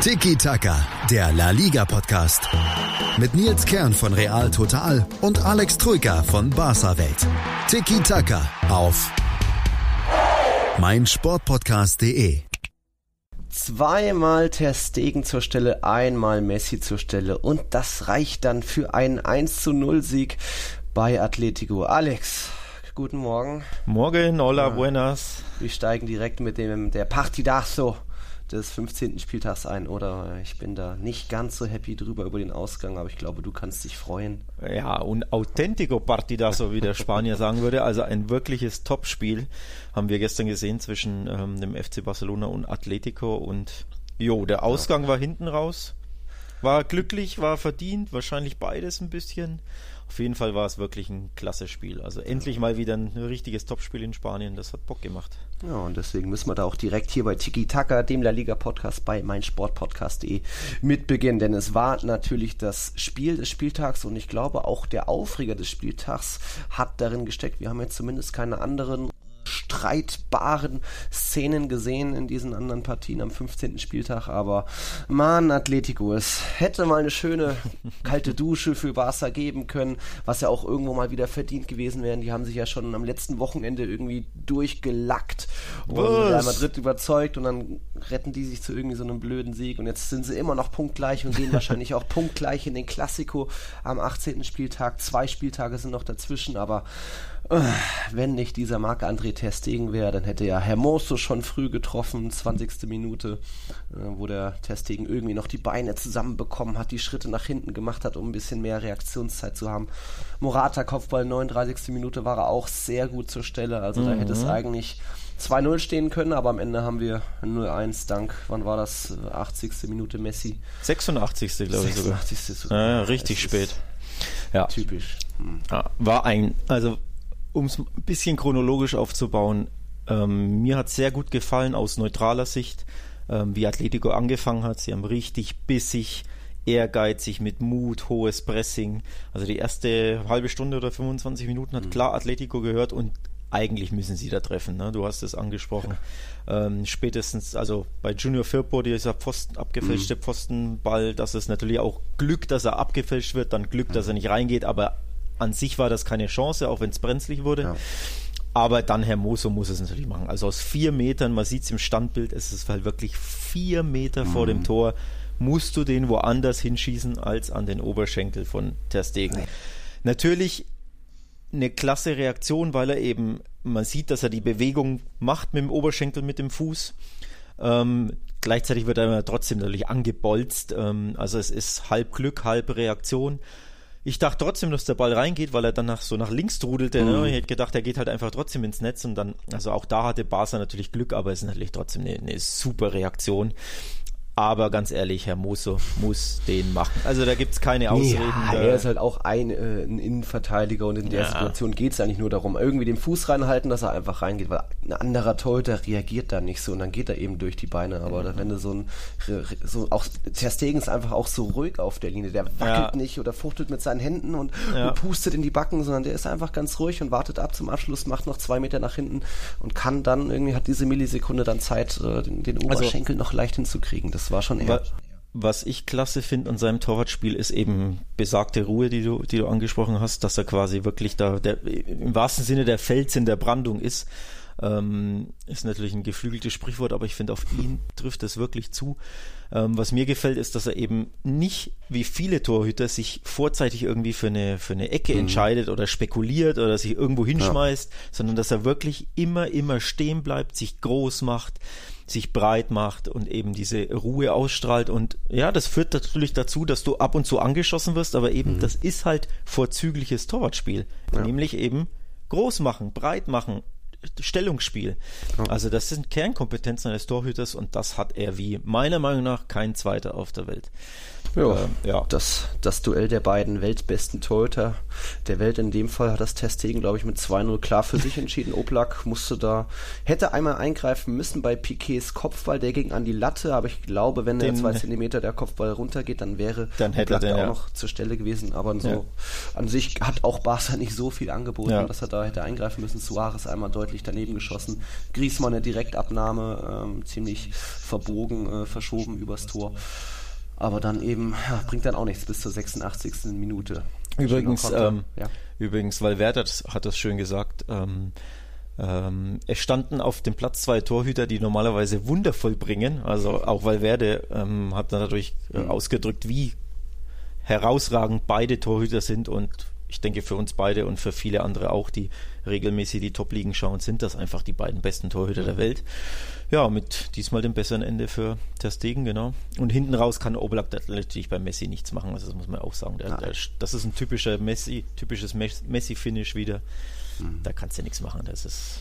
Tiki Taka, der La Liga Podcast. Mit Nils Kern von Real Total und Alex Troika von Barca Welt. Tiki Taka auf meinsportpodcast.de. Zweimal Ter Stegen zur Stelle, einmal Messi zur Stelle und das reicht dann für einen 1 zu 0 Sieg bei Atletico. Alex, guten Morgen. Morgen, hola, buenas. Wir steigen direkt mit dem der Partidazo des 15. Spieltags ein, oder? Ich bin da nicht ganz so happy drüber über den Ausgang, aber ich glaube, du kannst dich freuen. Ja, un auténtico partidazo, wie der Spanier sagen würde. Also ein wirkliches Topspiel haben wir gestern gesehen zwischen ähm, dem FC Barcelona und Atletico und jo, der Ausgang ja. war hinten raus. War glücklich, war verdient, wahrscheinlich beides ein bisschen. Auf jeden Fall war es wirklich ein klasse Spiel. Also endlich mal wieder ein richtiges Topspiel in Spanien. Das hat Bock gemacht. Ja, und deswegen müssen wir da auch direkt hier bei Tiki Taka, dem La Liga Podcast bei meinsportpodcast.de mit beginnen. Denn es war natürlich das Spiel des Spieltags und ich glaube auch der Aufreger des Spieltags hat darin gesteckt. Wir haben jetzt zumindest keine anderen streitbaren Szenen gesehen in diesen anderen Partien am 15. Spieltag, aber man, Atletico, es hätte mal eine schöne kalte Dusche für Barca geben können, was ja auch irgendwo mal wieder verdient gewesen wäre. Die haben sich ja schon am letzten Wochenende irgendwie durchgelackt und Real Madrid überzeugt und dann retten die sich zu irgendwie so einem blöden Sieg und jetzt sind sie immer noch punktgleich und gehen wahrscheinlich auch punktgleich in den Klassiko am 18. Spieltag. Zwei Spieltage sind noch dazwischen, aber wenn nicht dieser Marc-André Testegen wäre, dann hätte ja Hermoso schon früh getroffen, 20. Minute, äh, wo der Testegen irgendwie noch die Beine zusammenbekommen hat, die Schritte nach hinten gemacht hat, um ein bisschen mehr Reaktionszeit zu haben. Morata Kopfball, 39. Minute war er auch sehr gut zur Stelle, also mhm. da hätte es mhm. eigentlich 2-0 stehen können, aber am Ende haben wir 0-1 dank, wann war das? 80. Minute Messi. 86. glaube ich sogar. 86. sogar. Ja, richtig spät. Ja. Typisch. Hm. War ein, also um es ein bisschen chronologisch aufzubauen, ähm, mir hat sehr gut gefallen aus neutraler Sicht, ähm, wie Atletico angefangen hat. Sie haben richtig bissig, ehrgeizig, mit Mut, hohes Pressing. Also die erste halbe Stunde oder 25 Minuten hat mhm. klar Atletico gehört und eigentlich müssen sie da treffen. Ne? Du hast es angesprochen. Ja. Ähm, spätestens, also bei Junior Firpo, dieser Pfosten, abgefälschte mhm. Pfostenball, das ist natürlich auch Glück, dass er abgefälscht wird, dann Glück, dass er nicht reingeht, aber an sich war das keine Chance, auch wenn es brenzlig wurde. Ja. Aber dann Hermoso muss es natürlich machen. Also aus vier Metern, man sieht es im Standbild, es ist halt wirklich vier Meter mhm. vor dem. Tor, musst du den woanders hinschießen als an den Oberschenkel von Ter Stegen. Natürlich eine klasse Reaktion, weil er eben, man sieht, dass er die Bewegung macht mit dem Oberschenkel, mit dem Fuß. Ähm, gleichzeitig wird er trotzdem natürlich angebolzt. Ähm, also es ist halb Glück, halb Reaktion. Ich dachte trotzdem, dass der Ball reingeht, weil er dann nach, so nach links trudelte. Ne? Mhm. Ne? Ich hätte gedacht, er geht halt einfach trotzdem ins Netz und dann, also auch da hatte Barca natürlich Glück, aber es ist natürlich trotzdem eine, eine super Reaktion. Aber ganz ehrlich, Herr Moso muss den machen. Also da gibt es keine Ausreden. Ja, er ist halt auch ein, äh, ein Innenverteidiger und in der ja. Situation geht es eigentlich nur darum, irgendwie den Fuß reinhalten, dass er einfach reingeht, weil ein anderer Torhüter reagiert da nicht so und dann geht er eben durch die Beine. Aber mhm. wenn du so ein, so auch, Ter Stegen ist einfach auch so ruhig auf der Linie. Der wackelt ja. nicht oder fuchtelt mit seinen Händen und, und, pustet in die Backen, sondern der ist einfach ganz ruhig und wartet ab zum Abschluss, macht noch zwei Meter nach hinten und kann dann irgendwie, hat diese Millisekunde dann Zeit, äh, den, den also Oberschenkel also, noch leicht hinzukriegen. Das war schon eher. Was ich klasse finde an seinem Torwartspiel ist eben besagte Ruhe, die du, die du angesprochen hast, dass er quasi wirklich da der, im wahrsten Sinne der Fels in der Brandung ist. Ähm, ist natürlich ein geflügeltes Sprichwort, aber ich finde, auf ihn trifft es wirklich zu. Ähm, was mir gefällt, ist, dass er eben nicht wie viele Torhüter sich vorzeitig irgendwie für eine, für eine Ecke mhm. entscheidet oder spekuliert oder sich irgendwo hinschmeißt, ja. sondern dass er wirklich immer, immer stehen bleibt, sich groß macht sich breit macht und eben diese Ruhe ausstrahlt. Und ja, das führt natürlich dazu, dass du ab und zu angeschossen wirst, aber eben mhm. das ist halt vorzügliches Torwartspiel. Ja. Nämlich eben groß machen, breit machen, Stellungsspiel. Ja. Also das sind Kernkompetenzen eines Torhüters und das hat er wie meiner Meinung nach kein zweiter auf der Welt. Ja, äh, ja. Das, das Duell der beiden weltbesten Torhüter der Welt. In dem Fall hat das Testegen, glaube ich, mit 2-0 klar für sich entschieden. Oblak musste da, hätte einmal eingreifen müssen bei Piquets Kopfball, der ging an die Latte, aber ich glaube, wenn den, der zwei Zentimeter der Kopfball runtergeht, dann wäre dann hätte der auch ja. noch zur Stelle gewesen. Aber so ja. an sich hat auch Barca nicht so viel angeboten, ja. dass er da hätte eingreifen müssen. Suarez einmal deutlich daneben geschossen. Griezmann eine Direktabnahme, ähm, ziemlich verbogen, äh, verschoben übers Tor. Aber dann eben, ja, bringt dann auch nichts bis zur 86. Minute. Übrigens, ähm, ja. übrigens, weil Werder hat das schön gesagt, ähm, ähm, es standen auf dem Platz zwei Torhüter, die normalerweise wundervoll bringen. Also auch Valverde ähm, hat dadurch äh, mhm. ausgedrückt, wie herausragend beide Torhüter sind und ich denke für uns beide und für viele andere auch, die regelmäßig die Top-Ligen schauen, sind das einfach die beiden besten Torhüter der Welt. Ja, mit diesmal dem besseren Ende für Ter Stegen, genau. Und hinten raus kann Oblak natürlich bei Messi nichts machen, also das muss man auch sagen. Der, der, das ist ein typischer Messi, typisches Messi-Finish wieder. Mhm. Da kannst du nichts machen, das ist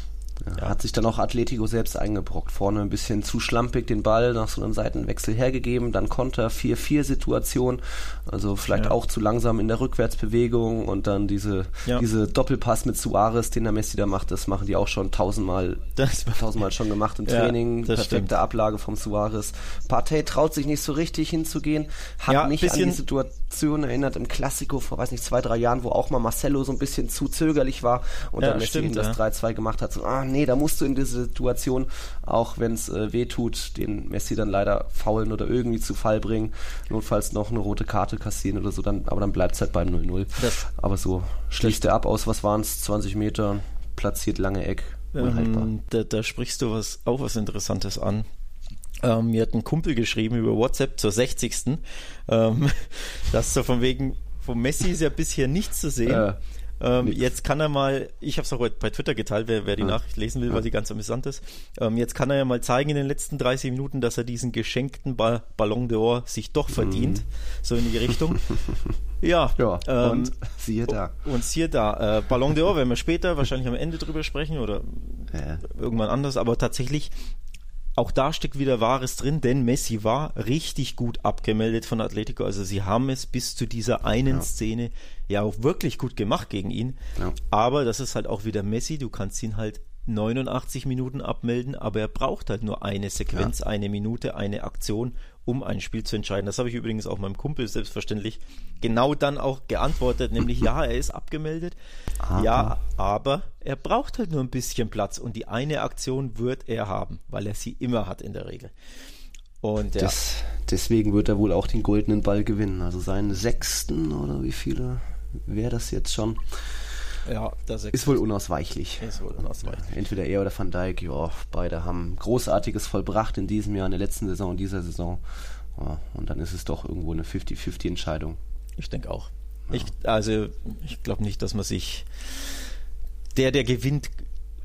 ja. Hat sich dann auch Atletico selbst eingebrockt. Vorne ein bisschen zu schlampig den Ball nach so einem Seitenwechsel hergegeben, dann Konter 4-4-Situation, also vielleicht ja. auch zu langsam in der Rückwärtsbewegung und dann diese, ja. diese Doppelpass mit Suarez, den der Messi da macht, das machen die auch schon tausendmal, das, tausendmal schon gemacht im Training. Perfekte stimmt. Ablage vom Suarez. Partey traut sich nicht so richtig hinzugehen, hat mich an die Situation erinnert im Klassiko vor, weiß nicht, zwei, drei Jahren, wo auch mal Marcelo so ein bisschen zu zögerlich war und dann Messi stimmt, das 3-2 gemacht hat. So, ah, nee, da musst du in diese Situation, auch wenn es äh, weh tut, den Messi dann leider faulen oder irgendwie zu Fall bringen, notfalls noch eine rote Karte kassieren oder so, dann, aber dann bleibt es halt beim 0-0. Aber so schließt er ab aus, was waren es, 20 Meter, platziert lange Eck, ähm, da, da, sprichst du was, auch was Interessantes an. Ähm, mir hat ein Kumpel geschrieben über WhatsApp zur 60. Ähm, dass so von wegen, vom Messi ist ja bisher nichts zu sehen. Äh. Ähm, jetzt kann er mal, ich habe es auch bei Twitter geteilt, wer, wer die ja. Nachricht lesen will, weil sie ganz amüsant ist. Ähm, jetzt kann er ja mal zeigen in den letzten 30 Minuten, dass er diesen geschenkten ba Ballon d'Or sich doch verdient. Mhm. So in die Richtung. ja. ja ähm, und siehe da. Und siehe da. Äh, Ballon d'Or werden wir später wahrscheinlich am Ende drüber sprechen oder ja. irgendwann anders, aber tatsächlich auch da steckt wieder Wahres drin, denn Messi war richtig gut abgemeldet von Atletico. Also sie haben es bis zu dieser einen ja. Szene ja auch wirklich gut gemacht gegen ihn. Ja. Aber das ist halt auch wieder Messi. Du kannst ihn halt 89 Minuten abmelden, aber er braucht halt nur eine Sequenz, ja. eine Minute, eine Aktion, um ein Spiel zu entscheiden. Das habe ich übrigens auch meinem Kumpel selbstverständlich genau dann auch geantwortet, nämlich ja, er ist abgemeldet. Aha. Ja, aber er braucht halt nur ein bisschen Platz und die eine Aktion wird er haben, weil er sie immer hat in der Regel. Und ja. Das, deswegen wird er wohl auch den goldenen Ball gewinnen. Also seinen sechsten oder wie viele wäre das jetzt schon? Ja, das ist wohl unausweichlich. Ist wohl unausweichlich. Entweder er oder Van Dijk, ja, beide haben Großartiges vollbracht in diesem Jahr, in der letzten Saison und dieser Saison. Ja, und dann ist es doch irgendwo eine 50-50-Entscheidung. Ich denke auch. Ja. Ich, also, ich glaube nicht, dass man sich. Der, der gewinnt,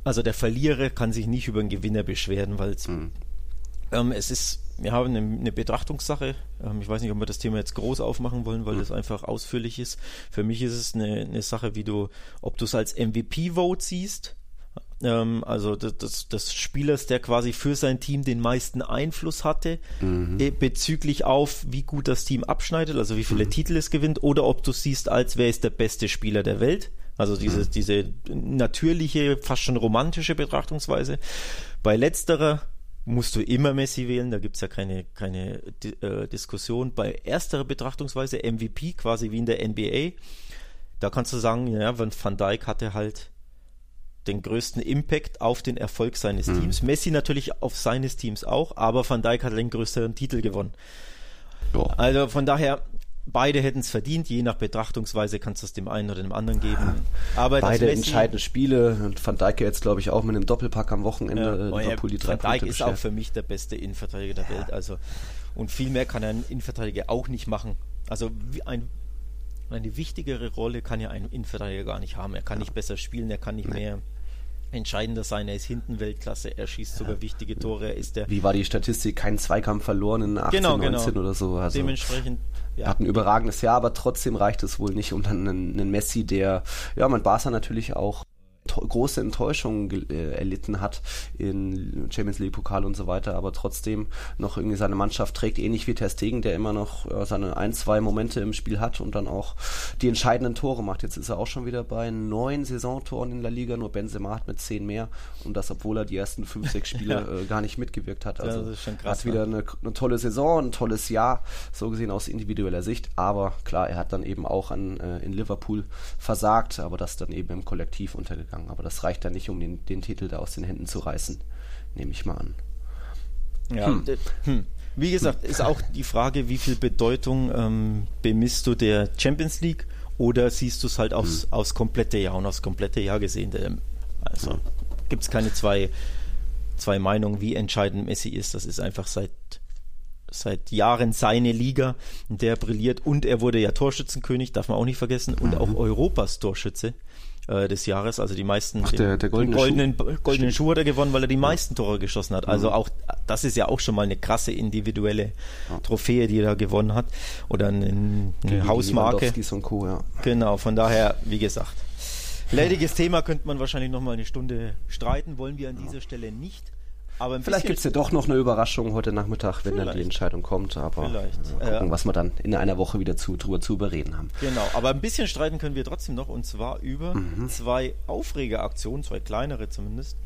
also der Verlierer kann sich nicht über den Gewinner beschweren, weil mhm. ähm, es ist wir haben eine, Betrachtungssache. Ähm, ich weiß nicht, ob wir das Thema jetzt groß aufmachen wollen, weil mhm. das einfach ausführlich ist. Für mich ist es eine, eine Sache, wie du, ob du es als MVP-Vote siehst, ähm, also des, des, des, Spielers, der quasi für sein Team den meisten Einfluss hatte, mhm. äh, bezüglich auf, wie gut das Team abschneidet, also wie viele mhm. Titel es gewinnt, oder ob du siehst, als wer ist der beste Spieler der Welt. Also diese, mhm. diese natürliche, fast schon romantische Betrachtungsweise. Bei letzterer musst du immer Messi wählen, da gibt es ja keine, keine äh, Diskussion. Bei ersterer Betrachtungsweise MVP, quasi wie in der NBA, da kannst du sagen, ja, Van Dijk hatte halt den größten Impact auf den Erfolg seines mhm. Teams. Messi natürlich auf seines Teams auch, aber Van Dijk hat den größeren Titel gewonnen. Ja. Also von daher, Beide hätten es verdient, je nach Betrachtungsweise kannst du es dem einen oder dem anderen geben. Aber Beide Messi, entscheidende Spiele. Und Van Dijk jetzt, glaube ich, auch mit einem Doppelpack am Wochenende. Äh, Liverpool die drei Van Dijk ist auch für mich der beste Innenverteidiger der ja. Welt. Also, und viel mehr kann ein Innenverteidiger auch nicht machen. Also ein, eine wichtigere Rolle kann ja ein Innenverteidiger gar nicht haben. Er kann ja. nicht besser spielen, er kann nicht nee. mehr entscheidender sein. Er ist hinten Weltklasse, er schießt ja. sogar wichtige Tore. Er ist der Wie war die Statistik? Kein Zweikampf verloren in 18, genau, 19 genau. oder so. Also Dementsprechend. Ja. Hat ein überragendes Jahr, aber trotzdem reicht es wohl nicht um dann einen, einen Messi, der, ja, mein Barca natürlich auch große Enttäuschungen äh, erlitten hat in Champions League Pokal und so weiter, aber trotzdem noch irgendwie seine Mannschaft trägt, ähnlich wie Ter Stegen, der immer noch äh, seine ein, zwei Momente im Spiel hat und dann auch die entscheidenden Tore macht. Jetzt ist er auch schon wieder bei neun Saisontoren in der Liga, nur Benzema hat mit zehn mehr und das, obwohl er die ersten fünf, sechs Spiele ja. äh, gar nicht mitgewirkt hat. Also ja, krass, hat wieder eine, eine, tolle Saison, ein tolles Jahr, so gesehen aus individueller Sicht, aber klar, er hat dann eben auch an, äh, in Liverpool versagt, aber das dann eben im Kollektiv untergegangen. Aber das reicht dann nicht, um den, den Titel da aus den Händen zu reißen, nehme ich mal an. Ja, hm. Hm. Wie gesagt, ist auch die Frage, wie viel Bedeutung ähm, bemisst du der Champions League oder siehst du es halt aufs, hm. aufs komplette Jahr und aufs komplette Jahr gesehen? Also hm. gibt es keine zwei, zwei Meinungen, wie entscheidend Messi ist. Das ist einfach seit seit Jahren seine Liga, in der er brilliert und er wurde ja Torschützenkönig, darf man auch nicht vergessen, und mhm. auch Europas Torschütze äh, des Jahres, also die meisten Ach, der, der goldene goldenen, Schuh. goldenen Schuh hat er gewonnen, weil er die meisten Tore geschossen hat. Also mhm. auch das ist ja auch schon mal eine krasse individuelle Trophäe, die er gewonnen hat oder eine, eine Hausmarke. Co, ja. Genau, von daher, wie gesagt, leidiges Thema könnte man wahrscheinlich noch mal eine Stunde streiten, wollen wir an dieser Stelle nicht. Aber Vielleicht gibt es ja doch noch eine Überraschung heute Nachmittag, wenn dann die Entscheidung kommt. Aber Vielleicht. Mal gucken, was wir dann in einer Woche wieder zu, drüber zu überreden haben. Genau, aber ein bisschen streiten können wir trotzdem noch und zwar über mhm. zwei Aufregeraktionen, zwei kleinere zumindest,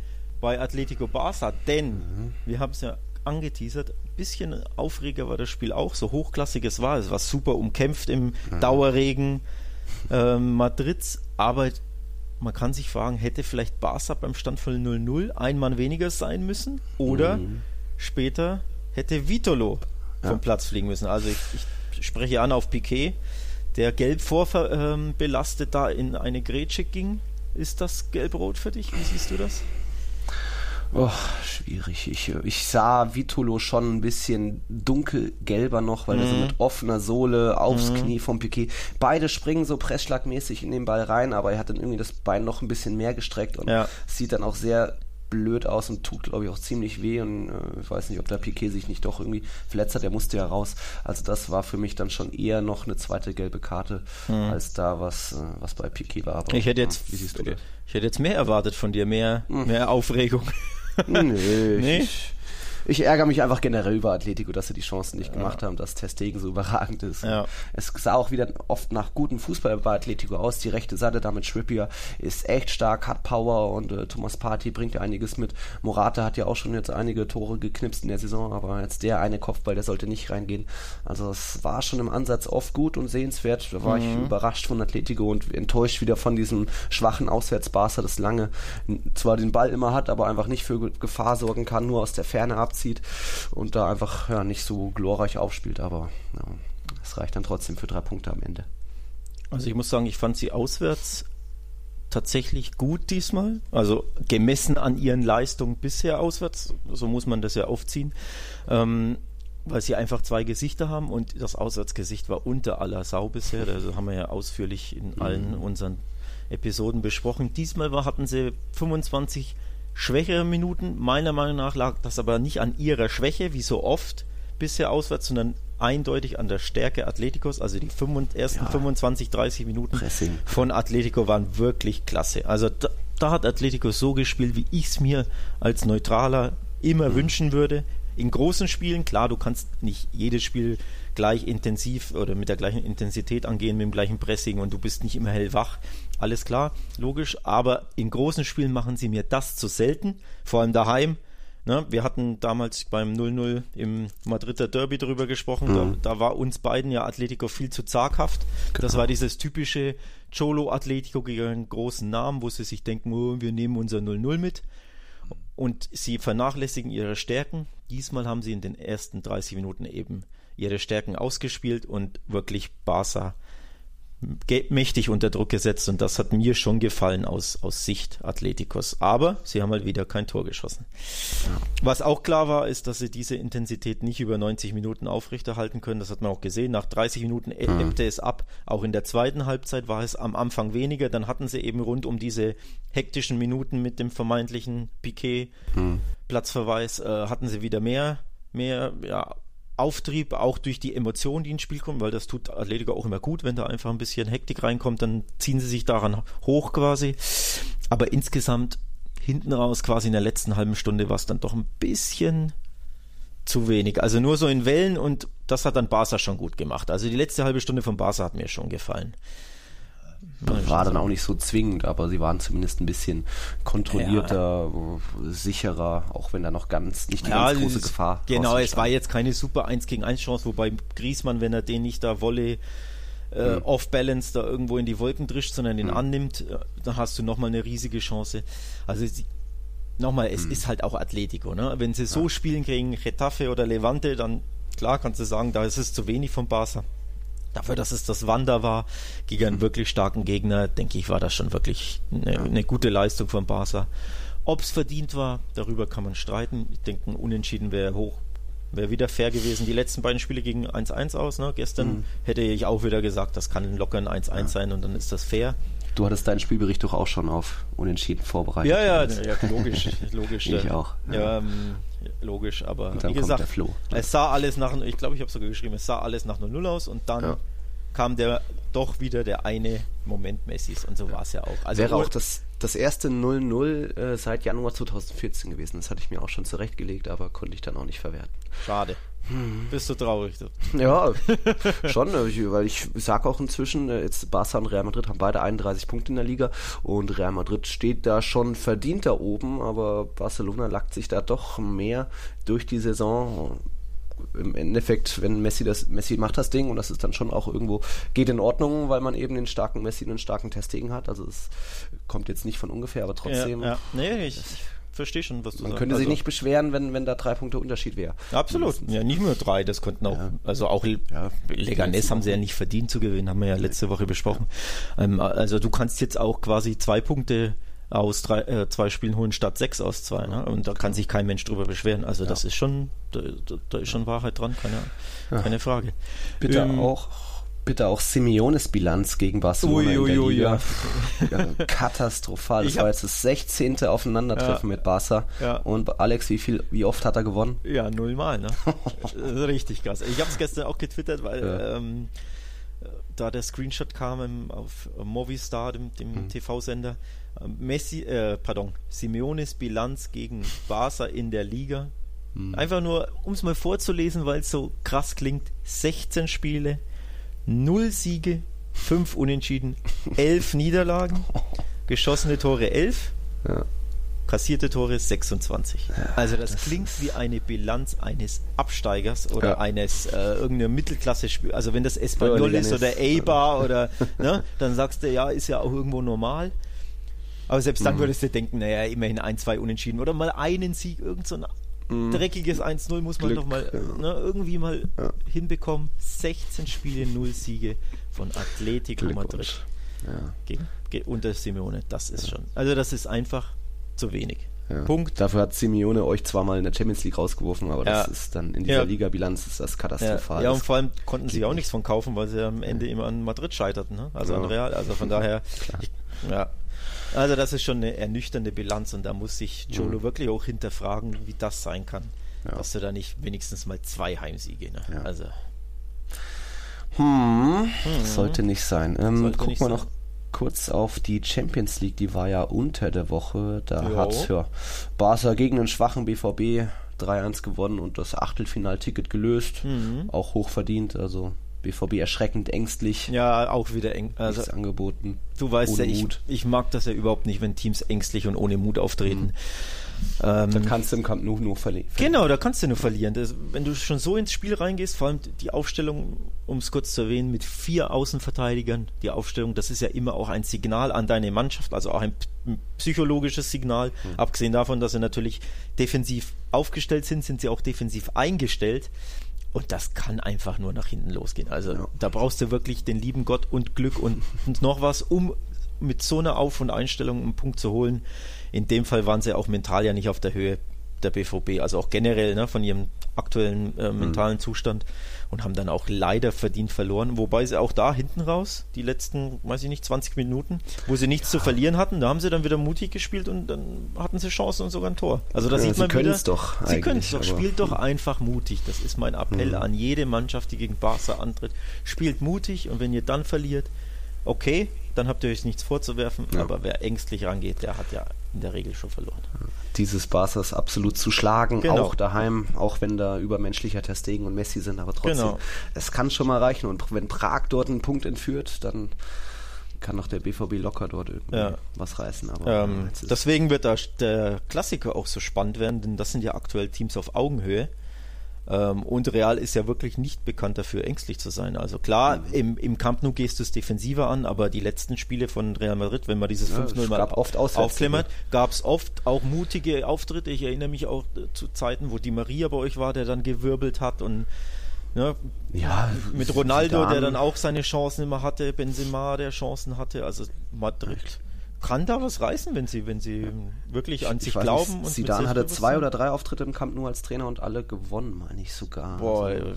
bei Atletico Barça. Denn, mhm. wir haben es ja angeteasert, ein bisschen Aufreger war das Spiel auch, so hochklassig es war. Es war super umkämpft im mhm. Dauerregen äh, Madrids, aber man kann sich fragen, hätte vielleicht Barca beim Stand von 0-0 ein Mann weniger sein müssen? Oder mhm. später hätte Vitolo ja. vom Platz fliegen müssen? Also ich, ich spreche an auf Piquet, der gelb vorbelastet ähm, da in eine Grätsche ging. Ist das gelb-rot für dich? Wie siehst du das? Oh, schwierig. Ich, ich sah Vitolo schon ein bisschen dunkelgelber noch, weil mhm. er so mit offener Sohle aufs mhm. Knie vom Piquet. Beide springen so pressschlagmäßig in den Ball rein, aber er hat dann irgendwie das Bein noch ein bisschen mehr gestreckt und ja. sieht dann auch sehr blöd aus und tut, glaube ich, auch ziemlich weh. Und äh, ich weiß nicht, ob der Piquet sich nicht doch irgendwie verletzt hat. Der musste ja raus. Also das war für mich dann schon eher noch eine zweite gelbe Karte, mhm. als da was, äh, was bei Piquet war. Aber, ich hätte jetzt, ja, das? Ich hätte jetzt mehr erwartet von dir, mehr, mhm. mehr Aufregung. Nö, nee. Ich, ich ärgere mich einfach generell über Atletico, dass sie die Chancen nicht ja. gemacht haben, dass Testegen so überragend ist. Ja. Es sah auch wieder oft nach gutem Fußball bei Atletico aus. Die rechte Seite da mit Trippier ist echt stark, hat Power und äh, Thomas Party bringt ja einiges mit. Morata hat ja auch schon jetzt einige Tore geknipst in der Saison, aber jetzt der eine Kopfball, der sollte nicht reingehen. Also es war schon im Ansatz oft gut und sehenswert. Da war mhm. ich überrascht von Atletico und enttäuscht wieder von diesem schwachen Auswärtsbarster, das lange zwar den Ball immer hat, aber einfach nicht für Gefahr sorgen kann, nur aus der Ferne ab abzieht und da einfach ja, nicht so glorreich aufspielt, aber es ja, reicht dann trotzdem für drei Punkte am Ende. Also ich muss sagen, ich fand sie auswärts tatsächlich gut diesmal. Also gemessen an ihren Leistungen bisher auswärts, so muss man das ja aufziehen. Ähm, weil sie einfach zwei Gesichter haben und das Auswärtsgesicht war unter aller Sau bisher. Das haben wir ja ausführlich in allen mhm. unseren Episoden besprochen. Diesmal war, hatten sie 25 schwächere Minuten. Meiner Meinung nach lag das aber nicht an ihrer Schwäche, wie so oft bisher auswärts, sondern eindeutig an der Stärke Atleticos. Also die 25, ersten ja. 25, 30 Minuten Pressing. von Atletico waren wirklich klasse. Also da, da hat Atletico so gespielt, wie ich es mir als Neutraler immer mhm. wünschen würde. In großen Spielen, klar, du kannst nicht jedes Spiel gleich intensiv oder mit der gleichen Intensität angehen, mit dem gleichen Pressing und du bist nicht immer hellwach. Alles klar, logisch, aber in großen Spielen machen sie mir das zu selten, vor allem daheim. Ne, wir hatten damals beim 0-0 im Madrider Derby drüber gesprochen. Mhm. Da, da, war uns beiden ja Atletico viel zu zaghaft. Genau. Das war dieses typische Cholo Atletico gegen einen großen Namen, wo sie sich denken, oh, wir nehmen unser 0-0 mit. Und sie vernachlässigen ihre Stärken. Diesmal haben sie in den ersten 30 Minuten eben ihre Stärken ausgespielt und wirklich Barca mächtig unter Druck gesetzt und das hat mir schon gefallen aus, aus Sicht Atleticos. Aber sie haben halt wieder kein Tor geschossen. Was auch klar war, ist, dass sie diese Intensität nicht über 90 Minuten aufrechterhalten können. Das hat man auch gesehen. Nach 30 Minuten e- mhm. ebbte es ab. Auch in der zweiten Halbzeit war es am Anfang weniger. Dann hatten sie eben rund um diese hektischen Minuten mit dem vermeintlichen Piquet mhm. Platzverweis, äh, hatten sie wieder mehr, mehr, ja, Auftrieb, auch durch die Emotionen, die ins Spiel kommen, weil das tut Atletico auch immer gut, wenn da einfach ein bisschen Hektik reinkommt, dann ziehen sie sich daran hoch quasi. Aber insgesamt hinten raus, quasi in der letzten halben Stunde, war es dann doch ein bisschen zu wenig. Also nur so in Wellen und das hat dann Barca schon gut gemacht. Also die letzte halbe Stunde von Barca hat mir schon gefallen. War dann auch nicht so zwingend, aber sie waren zumindest ein bisschen kontrollierter, ja. sicherer, auch wenn da noch ganz nicht die ja, ganz große Gefahr Genau, es war jetzt keine super 1 gegen 1 Chance, wobei Griesmann, wenn er den nicht da wolle, äh, mhm. off-balance da irgendwo in die Wolken drischt, sondern den mhm. annimmt, äh, dann hast du nochmal eine riesige Chance. Also nochmal, es mhm. ist halt auch Atletico. Ne? Wenn sie so ja. spielen gegen Getafe oder Levante, dann klar kannst du sagen, da ist es zu wenig von Barca. Dafür, dass es das Wander war, gegen einen wirklich starken Gegner, denke ich, war das schon wirklich eine, eine gute Leistung von Barca. Ob es verdient war, darüber kann man streiten. Ich denke, ein Unentschieden wäre hoch, wäre wieder fair gewesen. Die letzten beiden Spiele gegen 1-1 aus. Ne? Gestern mhm. hätte ich auch wieder gesagt, das kann locker ein 1-1 ja. sein und dann ist das fair. Du hattest deinen Spielbericht doch auch schon auf Unentschieden vorbereitet. Ja, ja, ja logisch, logisch. ich auch. Ja, ja ähm, logisch, aber wie gesagt, es sah alles nach, ich glaube, ich habe sogar geschrieben, es sah alles nach 0-0 aus und dann ja. kam der doch wieder der eine Moment Messis und so war es ja auch. Also Wäre auch das, das erste 0-0 äh, seit Januar 2014 gewesen. Das hatte ich mir auch schon zurechtgelegt, aber konnte ich dann auch nicht verwerten. Schade. Hm. Bist du traurig? Du? Ja, schon, äh, weil ich sage auch inzwischen, äh, jetzt Barca und Real Madrid haben beide 31 Punkte in der Liga und Real Madrid steht da schon verdient da oben, aber Barcelona lackt sich da doch mehr durch die Saison. Im Endeffekt, wenn Messi das, Messi macht das Ding und das ist dann schon auch irgendwo, geht in Ordnung, weil man eben den starken Messi und den starken Testegen hat. Also es kommt jetzt nicht von ungefähr, aber trotzdem. Ja, ja. Nee, ich, verstehe schon, was du Man sagst. könnte also, sich nicht beschweren, wenn, wenn da drei Punkte Unterschied wäre. Absolut. Ja, nicht nur drei, das könnten auch, ja. also auch ja, Leganes haben sie ja nicht verdient zu gewinnen, haben wir ja letzte Woche besprochen. Ja. Ähm, also du kannst jetzt auch quasi zwei Punkte aus drei, äh, zwei Spielen holen statt sechs aus zwei. Ne? Und da kann sich kein Mensch drüber beschweren. Also das ist schon, da, da, ist schon Wahrheit dran, keine, keine Frage. Bitte ähm, auch bitte auch Simeones Bilanz gegen Barcelona ui, ui, in der Liga. Ja. Katastrophal. Das war jetzt das 16. Aufeinandertreffen ja. mit Barca. Ja. Und Alex, wie viel, wie oft hat er gewonnen? Ja, nullmal, ne? Richtig krass. Ich habe es gestern auch getwittert, weil ähm, da der Screenshot kam im, auf Movistar, dem, dem hm. TV-Sender. Ähm, Messi, äh, pardon, Simeones Bilanz gegen Barca in der Liga. Hm. Einfach nur, um es mal vorzulesen, weil es so krass klingt. 16 Spiele, 0 Siege, 5 Unentschieden, 11 Niederlagen, geschossene Tore 11, ja. kassierte Tore 26. also das, das klingt wie eine Bilanz eines Absteigers oder ja. eines äh, irgendeiner Mittelklasse spiel Also wenn das Espanyol ist oder Eibar oder ne, dann sagst du, ja, ist ja auch irgendwo normal. Aber selbst dann mhm. würdest du denken, naja, immerhin ein, zwei Unentschieden oder mal einen Sieg, irgend so. Dreckiges 1-0 muss man Glück, doch mal ja. ne, irgendwie mal ja. hinbekommen. 16 Spiele, 0 Siege von Atletico Madrid ja. gegen, unter Simeone. Das ist schon, also das ist einfach zu wenig. Punkt. Dafür hat Simeone euch zwar mal in der Champions League rausgeworfen, aber das ist dann in dieser Liga-Bilanz ist das katastrophal. Ja, und vor allem konnten sie auch nichts von kaufen, weil sie am Ende immer an Madrid scheiterten, ne? also an Real. Also von daher, ich, ja, also das ist schon eine ernüchternde Bilanz und da muss sich Jolo mhm. wirklich auch hinterfragen, wie das sein kann, ja. dass du da nicht wenigstens mal zwei Heimsiege. Ne? Ja. Also hm, hm. sollte nicht sein. Ähm, sollte guck mal noch kurz auf die Champions League, die war ja unter der Woche. Da jo. hat ja, Barca gegen einen schwachen BVB 3-1 gewonnen und das Achtelfinalticket gelöst. Mhm. Auch hoch verdient, also BVB erschreckend ängstlich. Ja, auch wieder eng. Also, Nichts angeboten. Du weißt ja, ich, ich, mag das ja überhaupt nicht, wenn Teams ängstlich und ohne Mut auftreten. Mhm. Ähm, da kannst du im Kampf nur, nur verlieren. Genau, da kannst du nur verlieren. Das, wenn du schon so ins Spiel reingehst, vor allem die Aufstellung, um es kurz zu erwähnen, mit vier Außenverteidigern, die Aufstellung, das ist ja immer auch ein Signal an deine Mannschaft, also auch ein psychologisches Signal. Mhm. Abgesehen davon, dass sie natürlich defensiv aufgestellt sind, sind sie auch defensiv eingestellt. Und das kann einfach nur nach hinten losgehen. Also ja. da brauchst du wirklich den lieben Gott und Glück und, und noch was, um mit so einer Auf- und Einstellung einen Punkt zu holen. In dem Fall waren sie auch mental ja nicht auf der Höhe. der BVB, also auch generell ne, von ihrem aktuellen äh, mentalen mhm. Zustand und haben dann auch leider verdient verloren, wobei sie auch da hinten raus, die letzten, weiß ich nicht, 20 Minuten, wo sie nichts ja. zu verlieren hatten, da haben sie dann wieder mutig gespielt und dann hatten sie Chancen und sogar ein Tor. Also da ja, sieht man sie wieder, doch sie können es doch, spielt doch einfach mutig. Das ist mein Appell mhm. an jede Mannschaft, die gegen Barca antritt. Spielt mutig und wenn ihr dann verliert, okay, dann habt ihr euch nichts vorzuwerfen, ja. aber wer ängstlich rangeht, der hat ja in der Regel schon verloren. Dieses Barca absolut zu schlagen, genau. auch daheim, auch wenn da übermenschlicher Testegen und Messi sind, aber trotzdem, genau. es kann schon mal reichen und wenn Prag dort einen Punkt entführt, dann kann doch der BVB locker dort irgendwie ja. was reißen. Aber ähm, deswegen wird da der Klassiker auch so spannend werden, denn das sind ja aktuell Teams auf Augenhöhe. Ähm, und Real ist ja wirklich nicht bekannt dafür, ängstlich zu sein. Also klar, mhm. im, im Camp Nou gehst du es defensiver an, aber die letzten Spiele von Real Madrid, wenn man dieses ja, 5-0 mal oft aufklimmert, gab es oft auch mutige Auftritte. Ich erinnere mich auch zu Zeiten, wo die Maria bei euch war, der dann gewirbelt hat und Ne? Ja, mit Ronaldo, Zidane. der dann auch seine Chancen immer hatte, Benzema, der Chancen hatte, also Madrid kann da was reißen, wenn sie, wenn sie wirklich an ich sich glauben. Nicht, Zidane hatte zwei oder drei Auftritte im Kampf nur als Trainer und alle gewonnen, meine ich sogar. Boah, also,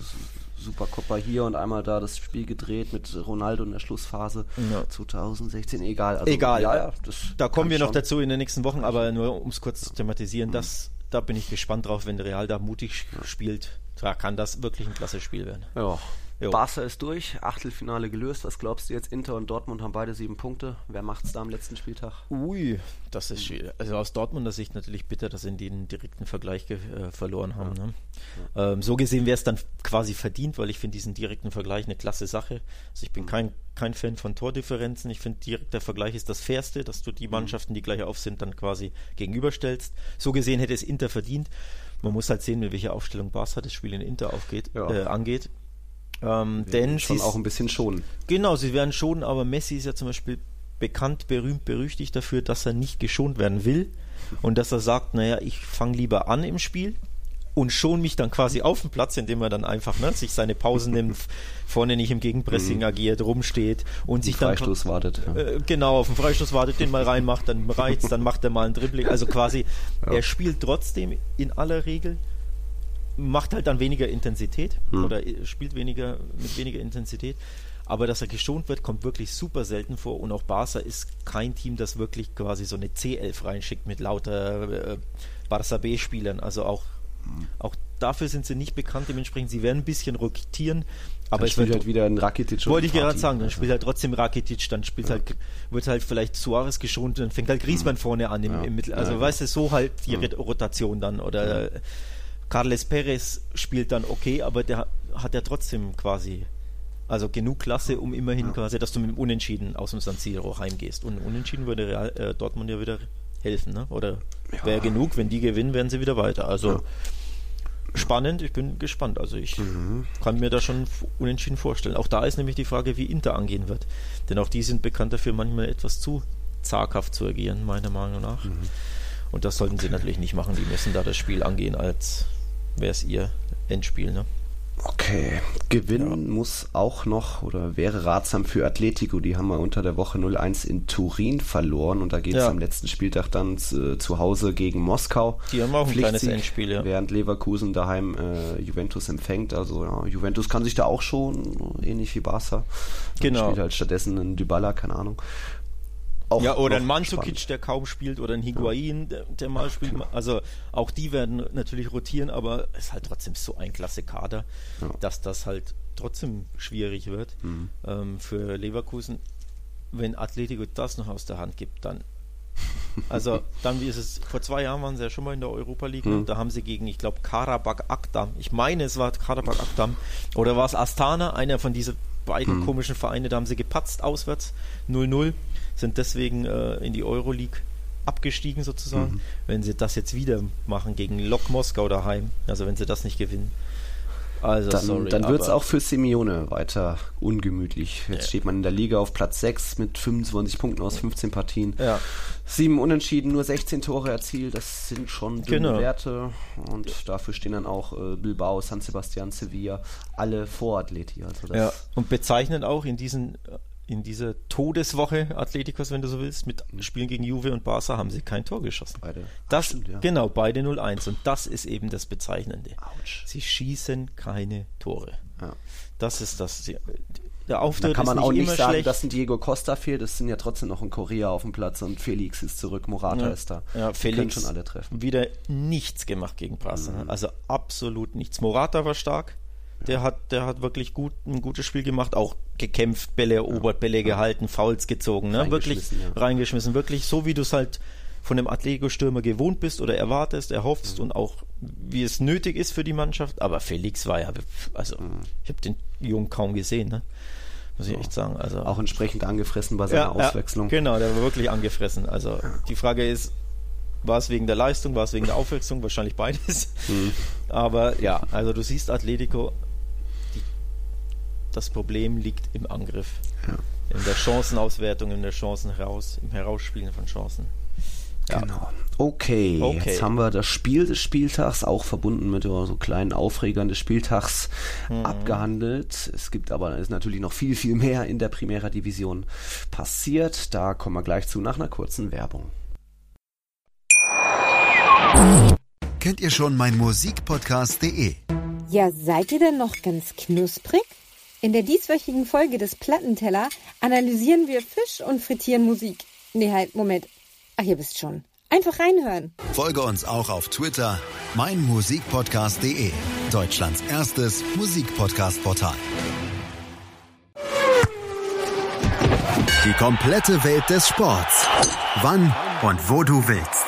Supercoppa hier und einmal da das Spiel gedreht mit Ronaldo in der Schlussphase ja. 2016. Egal. Also, Egal. Ja, ja, da kommen wir noch dazu in den nächsten Wochen, aber nur um es kurz zu thematisieren, mhm. das, da bin ich gespannt drauf, wenn Real da mutig spielt. Da kann das wirklich ein klasse Spiel werden. Ja. Jo. Barca ist durch, Achtelfinale gelöst. Was glaubst du jetzt? Inter und Dortmund haben beide sieben Punkte. Wer macht es da am letzten Spieltag? Ui, das ist schwierig. Also aus Dortmunder Sicht natürlich bitter, dass sie den direkten Vergleich äh, verloren haben. Ja. Ne? Ja. Ähm, so gesehen wäre es dann quasi verdient, weil ich finde diesen direkten Vergleich eine klasse Sache. Also ich bin mhm. kein, kein Fan von Tordifferenzen. Ich finde, direkter Vergleich ist das Fairste, dass du die mhm. Mannschaften, die gleich auf sind, dann quasi gegenüberstellst. So gesehen hätte es Inter verdient. Man muss halt sehen, mit welcher Aufstellung Barca das Spiel in Inter aufgeht, ja. äh, angeht. Ähm, denn schon auch ein bisschen schonen. Genau, sie werden schonen, aber Messi ist ja zum Beispiel bekannt, berühmt, berüchtigt dafür, dass er nicht geschont werden will und dass er sagt, naja, ich fange lieber an im Spiel und schon mich dann quasi auf dem Platz, indem er dann einfach ne, sich seine Pausen nimmt, vorne nicht im Gegenpressing mhm. agiert, rumsteht und sich dann Freistoß wartet. Ja. Äh, genau, auf den Freistoß wartet, den mal reinmacht, dann reizt, dann macht er mal ein Dribbling. Also quasi, ja. er spielt trotzdem in aller Regel macht halt dann weniger Intensität mhm. oder spielt weniger mit weniger Intensität. Aber dass er geschont wird, kommt wirklich super selten vor. Und auch Barca ist kein Team, das wirklich quasi so eine C11 reinschickt mit lauter äh, Barca B-Spielern. Also auch, mhm. auch dafür sind sie nicht bekannt. Dementsprechend, sie werden ein bisschen rotieren. Aber dann es spielt halt wieder ein Rakitic. Wollte ich gerade sagen, dann spielt halt trotzdem Rakitic, dann spielt ja. halt, wird halt vielleicht Suarez geschont, dann fängt halt Griezmann mhm. vorne an im, ja. im Mittel. Also ja, weißt du, so halt die Rotation dann. Oder Carles Perez spielt dann okay, aber der hat ja trotzdem quasi also genug Klasse, um immerhin ja. quasi, dass du mit dem Unentschieden aus dem San Siro heimgehst. Und Unentschieden würde Real, äh, Dortmund ja wieder helfen, ne? Oder ja. wäre genug, wenn die gewinnen, werden sie wieder weiter. Also ja. spannend, ich bin gespannt. Also ich mhm. kann mir da schon Unentschieden vorstellen. Auch da ist nämlich die Frage, wie Inter angehen wird. Denn auch die sind bekannt dafür, manchmal etwas zu zaghaft zu agieren, meiner Meinung nach. Mhm. Und das sollten sie natürlich nicht machen. Die müssen da das Spiel angehen als wäre es ihr Endspiel. Ne? Okay, gewinnen ja. muss auch noch oder wäre ratsam für Atletico. Die haben wir unter der Woche 0-1 in Turin verloren und da geht es ja. am letzten Spieltag dann zu, zu, Hause gegen Moskau. Die haben auch ein kleines Endspiel, ja. Während Leverkusen daheim äh, Juventus empfängt. Also ja, Juventus kann sich da auch schon, ähnlich wie Barca. Genau. Spielt halt stattdessen ein Dybala, keine Ahnung auch ja, oder ein Mandzukic, der kaum spielt, oder ein Higuain, der, der mal spielt. Genau. Also auch die werden natürlich rotieren, aber es ist halt trotzdem so ein klasse Kader, dass das halt trotzdem schwierig wird mhm. ähm, für Leverkusen. Wenn Atletico das noch aus der Hand gibt, dann also dann wie ist es, vor zwei Jahren waren sie ja schon mal in der Europa League mhm. da haben sie gegen, ich glaube, Karabakh Akdam, ich meine es war Karabakh Akdam oder war es Astana, einer von diesen beiden mhm. komischen Vereine, da haben sie gepatzt auswärts, 0-0 sind deswegen äh, in die Euroleague abgestiegen sozusagen. Mhm. Wenn sie das jetzt wieder machen gegen Lok Moskau daheim, also wenn sie das nicht gewinnen. Also, dann, dann wird es auch für Simeone weiter ungemütlich. Jetzt ja. steht man in der Liga auf Platz 6 mit 25 Punkten aus 15 Partien. Ja. Sieben Unentschieden, nur 16 Tore erzielt. Das sind schon dünne genau. Werte. Und ja. dafür stehen dann auch äh, Bilbao, San Sebastian, Sevilla, alle vor Atleti. Also ja. Und bezeichnen auch in diesen in dieser Todeswoche Atletikos, wenn du so willst, mit Spielen gegen Juve und Barca haben sie kein Tor geschossen. Beide. Das, Stimmt, ja. Genau, beide 0-1. Und das ist eben das Bezeichnende. Autsch. Sie schießen keine Tore. Ja. Das ist das. Der Da Auftritt kann man ist auch nicht nicht immer sagen, schlecht. dass ein Diego Costa fehlt. Es sind ja trotzdem noch ein Korea auf dem Platz und Felix ist zurück, Morata Ja. ist da. Ja, Die können Felix schon alle treffen. wieder nichts gemacht gegen Barca. Mhm. Also absolut nichts. Morata war stark. Der hat, der hat wirklich gut, ein gutes Spiel gemacht, auch gekämpft, Bälle erobert, Bälle gehalten, Fouls gezogen, ne? Wirklich Reingeschmissen, ja. wirklich so wie du es halt von dem Atletico-Stürmer gewohnt bist oder erwartest, erhoffst Mhm. und auch wie es nötig ist für die Mannschaft. Aber Felix war ja, also Mhm. ich habe den Jungen kaum gesehen, ne? Muss ich echt sagen. Also Auch entsprechend angefressen bei seiner Auswechslung. genau, der war wirklich angefressen. Also die Frage ist, war es wegen der Leistung, war es wegen der Aufwechslung? Wahrscheinlich beides. Mhm. Aber ja, also du siehst Atletico, das Problem liegt im Angriff. In der Chancenauswertung, in der Chancen heraus, im Herausspielen von Chancen. Ja. Genau. Okay, Okay. jetzt haben wir das Spiel des Spieltags, auch verbunden mit so kleinen Aufregern des Spieltags, Mhm. abgehandelt. Es gibt aber ist natürlich noch viel, viel mehr in der Primera Division passiert. Da kommen wir gleich zu nach einer kurzen Werbung. Kennt ihr schon mein Musikpodcast.de? Ja, seid ihr denn noch ganz knusprig? In der dieswöchigen Folge des Plattenteller analysieren wir Fisch und frittieren Musik. Nee, halt, Moment. Ach, ihr wisst schon. Einfach reinhören. Folge uns auch auf Twitter, meinmusikpodcast.de, Deutschlands erstes Musikpodcast-Portal. Die komplette Welt des Sports. Wann und wo du willst.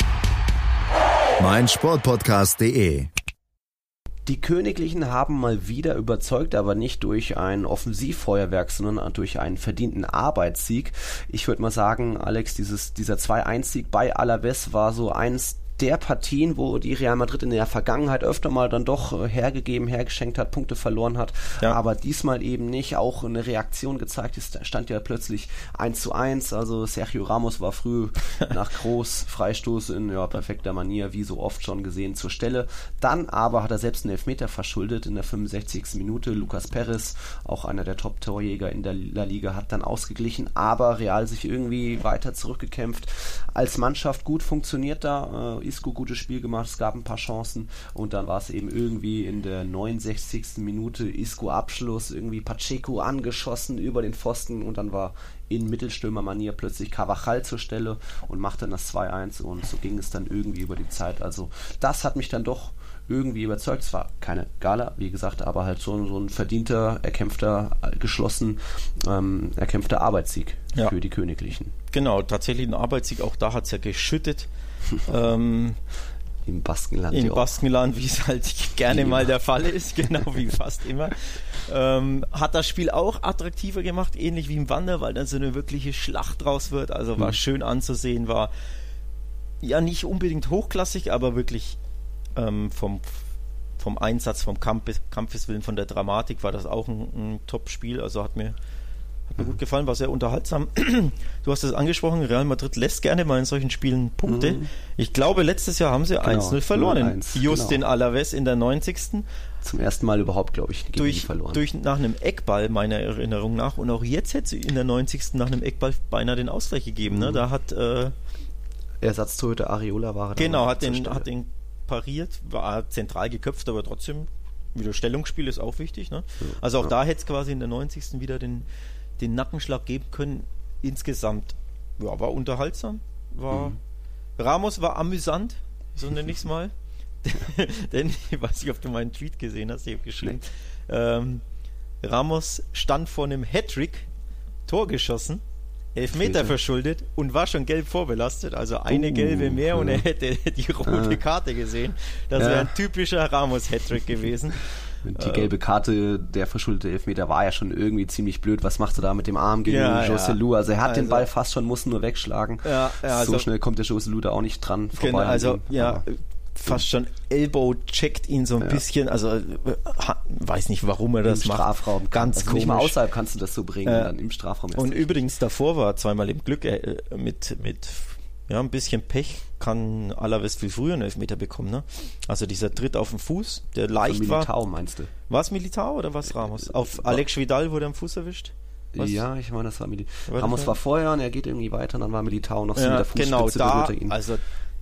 meinsportpodcast.de. Die Königlichen haben mal wieder überzeugt, aber nicht durch ein Offensivfeuerwerk, sondern durch einen verdienten Arbeitssieg. Ich würde mal sagen, Alex, dieses, dieser 2-1-Sieg bei Alaves war so eins der Partien, wo die Real Madrid in der Vergangenheit öfter mal dann doch äh, hergegeben, hergeschenkt hat, Punkte verloren hat, Ja. aber diesmal eben nicht, auch eine Reaktion gezeigt ist, stand ja plötzlich 1 zu 1, also Sergio Ramos war früh nach Groß Freistoß in ja, perfekter Manier, wie so oft schon gesehen, zur Stelle. Dann aber hat er selbst einen Elfmeter verschuldet in der 65. Minute. Lucas Perez, auch einer der Top-Torjäger in der La Liga, hat dann ausgeglichen, aber Real sich irgendwie weiter zurückgekämpft. Als Mannschaft gut funktioniert da, äh, Isco gutes Spiel gemacht, es gab ein paar Chancen und dann war es eben irgendwie in der 69. Minute Isco Abschluss, irgendwie Pacheco angeschossen über den Pfosten und dann war in Mittelstürmermanier plötzlich Carvajal zur Stelle und machte dann das 2-1 und so ging es dann irgendwie über die Zeit. Also das hat mich dann doch irgendwie überzeugt. Es war keine Gala, wie gesagt, aber halt so, so ein verdienter, erkämpfter, geschlossen, ähm, erkämpfter Arbeitssieg Ja. für die Königlichen. Genau, tatsächlich ein Arbeitssieg. Auch da hat es ja geschüttet. ähm, Im Baskenland. Im. Baskenland, wie es halt gerne mal der Fall ist, genau wie fast immer. Ähm, hat das Spiel auch attraktiver gemacht, ähnlich wie im Wander, weil dann so eine wirkliche Schlacht draus wird. Also war Mhm. schön anzusehen, war ja nicht unbedingt hochklassig, aber wirklich ähm, vom, vom Einsatz, vom Kampf, Kampfeswillen, von der Dramatik war das auch ein, ein Top-Spiel. Also hat mir, mir gut gefallen, war sehr unterhaltsam. Du hast es angesprochen, Real Madrid lässt gerne mal in solchen Spielen Punkte. Ich glaube, letztes Jahr haben sie 1-0 verloren. 0-1, Justin genau. Alaves in der 90. Zum ersten Mal überhaupt, glaube ich, Durch, verloren. durch nach einem Eckball, meiner Erinnerung nach. Und auch jetzt hätte sie in der 90. nach einem Eckball beinahe den Ausgleich gegeben. Mhm. Ne? Da hat äh, Ersatztorhüter Areola war Genau, hat den, hat den pariert, war zentral geköpft, aber trotzdem wieder Stellungsspiel ist auch wichtig. Ne? Also auch ja. da hätte es quasi in der 90. wieder den, den Nackenschlag geben können. Insgesamt ja, war unterhaltsam. War, Mhm. Ramos war amüsant, so nenne ich es mal. Denn ich weiß nicht, ob du meinen Tweet gesehen hast, ich habe geschrieben. Ähm, Ramos stand vor einem Hattrick, Tor geschossen, Elfmeter Elfmeter. verschuldet und war schon gelb vorbelastet. Also eine Uh, gelbe mehr und er hätte die rote Ah. Karte gesehen. Das Ja. wäre ein typischer Ramos-Hattrick gewesen. Die äh, gelbe Karte, der verschuldete Elfmeter war ja schon irgendwie ziemlich blöd. Was macht er da mit dem Arm gegen ja, Joselu? Also er hat also, den Ball fast schon, muss nur wegschlagen. Ja, ja, also, so schnell kommt der Joselu da auch nicht dran vorbei. Genau, also ja, fast schon Elbow checkt ihn so ein ja. bisschen, also äh, weiß nicht, warum er das Im macht. Strafraum. Ganz also komisch. Nicht mal außerhalb kannst du das so bringen, äh, dann im Strafraum. Und übrigens davor war zweimal im Glück äh, mit mit ja, ein bisschen Pech kann Alaves viel früher einen Elfmeter bekommen, ne? Also dieser Tritt auf den Fuß, der leicht also Militao, war. meinst du? War es Militao oder was Ramos? Auf Alex Vidal wurde er am Fuß erwischt? Was? Ja, ich meine, das war Militao. Ramos war vorher und er geht irgendwie weiter und dann war Militao noch so ja, mit der Fußspitze genau, da, ihn. Also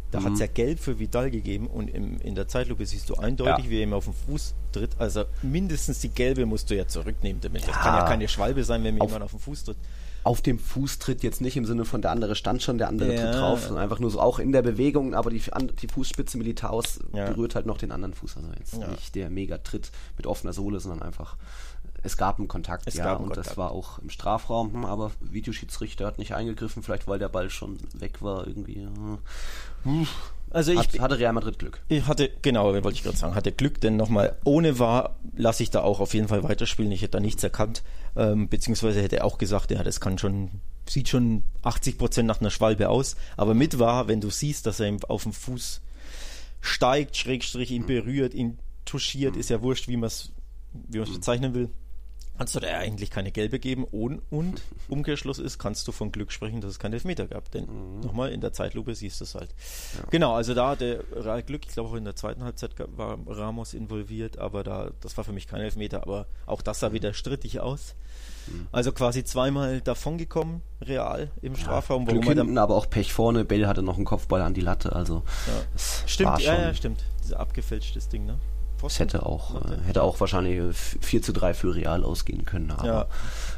da mhm. hat es ja gelb für Vidal gegeben und im, in der Zeitlupe siehst du eindeutig, ja. wie er ihm auf den Fuß tritt. Also mindestens die gelbe musst du ja zurücknehmen damit. Das kann ja keine Schwalbe sein, wenn mir jemand auf den Fuß tritt auf dem Fuß tritt jetzt nicht im Sinne von der andere stand schon, der andere ja. tritt drauf, sondern einfach nur so auch in der Bewegung, aber die, die Fußspitze Militaus ja. berührt halt noch den anderen Fuß. Also jetzt ja. nicht der Megatritt mit offener Sohle, sondern einfach es gab einen Kontakt, es ja, und Kontakt. das war auch im Strafraum, hm, aber Videoschiedsrichter hat nicht eingegriffen, vielleicht weil der Ball schon weg war irgendwie. Hm. Also ich Hat, hatte Real Madrid Glück. Ich hatte, genau, wollte ich gerade sagen, hatte Glück, denn nochmal, ohne war, lasse ich da auch auf jeden Fall weiterspielen. Ich hätte da nichts erkannt, ähm, beziehungsweise hätte er auch gesagt, ja, das kann schon, sieht schon 80 Prozent nach einer Schwalbe aus, aber mit war, wenn du siehst, dass er ihm auf dem Fuß steigt, Schrägstrich ihn berührt, ihn touchiert, ist ja wurscht, wie man es wie man es bezeichnen will, kannst du da eigentlich keine gelbe geben und, und Umkehrschluss ist, kannst du von Glück sprechen, dass es keinen Elfmeter gab. Denn mhm. nochmal, in der Zeitlupe siehst du es halt. Ja. Genau, also da der Real Glück, ich glaube auch in der zweiten Halbzeit war Ramos involviert, aber da, das war für mich kein Elfmeter, aber auch das sah mhm. wieder strittig aus. Mhm. Also quasi zweimal davongekommen, Real im Strafraum. Ja, Glück hinten, aber auch Pech vorne. Bell hatte noch einen Kopfball an die Latte, also ja. stimmt, ja, ja, stimmt. Dieses abgefälschtes Ding, ne? Es hätte auch, äh, hätte auch wahrscheinlich 4 zu 3 für Real ausgehen können, aber ja.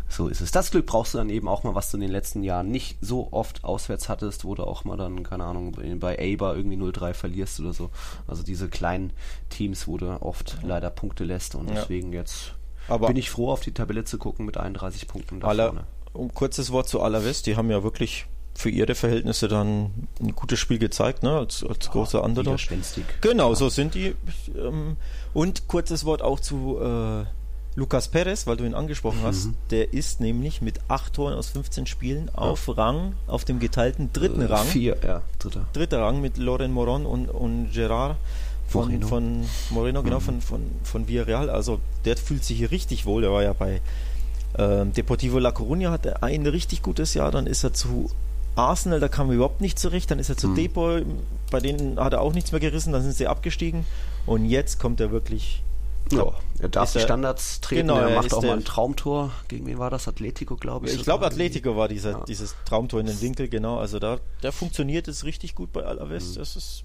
so ist es. Das Glück brauchst du dann eben auch mal, was du in den letzten Jahren nicht so oft auswärts hattest, wo du auch mal dann, keine Ahnung, bei Eber irgendwie 0-3 verlierst oder so. Also diese kleinen Teams, wo du oft ja. leider Punkte lässt und ja. deswegen jetzt aber bin ich froh, auf die Tabelle zu gucken mit 31 Punkten da alle, vorne. Um kurzes Wort zu Alaves, die haben ja wirklich für ihre Verhältnisse dann ein gutes Spiel gezeigt, ne? als, als oh, großer Underdog. Genau, ja. so sind die. Ähm, und kurzes Wort auch zu äh, Lucas Perez, weil du ihn angesprochen mhm. hast. Der ist nämlich mit acht Toren aus 15 Spielen ja. auf Rang, auf dem geteilten dritten äh, Rang. Vier, ja, dritter. Dritter Rang mit Loren Moron und, und Gerard von Moreno, von Moreno genau, mhm. von, von, von Villarreal. Also der fühlt sich hier richtig wohl. Der war ja bei ähm, Deportivo La Coruña, hatte ein richtig gutes Jahr, dann ist er zu Arsenal, da kam er überhaupt nicht zurecht. Dann ist er zu hm. Depot, bei denen hat er auch nichts mehr gerissen, dann sind sie abgestiegen. Und jetzt kommt er wirklich. Ja, er darf die Standards treten, genau, er macht auch mal ein Traumtor. Gegen wen war das? Atletico, glaube ich. Ich glaube, Atletico war dieser, ja. dieses Traumtor in den Winkel, genau. Also da, der funktioniert es richtig gut bei Alaves. Hm. Das ist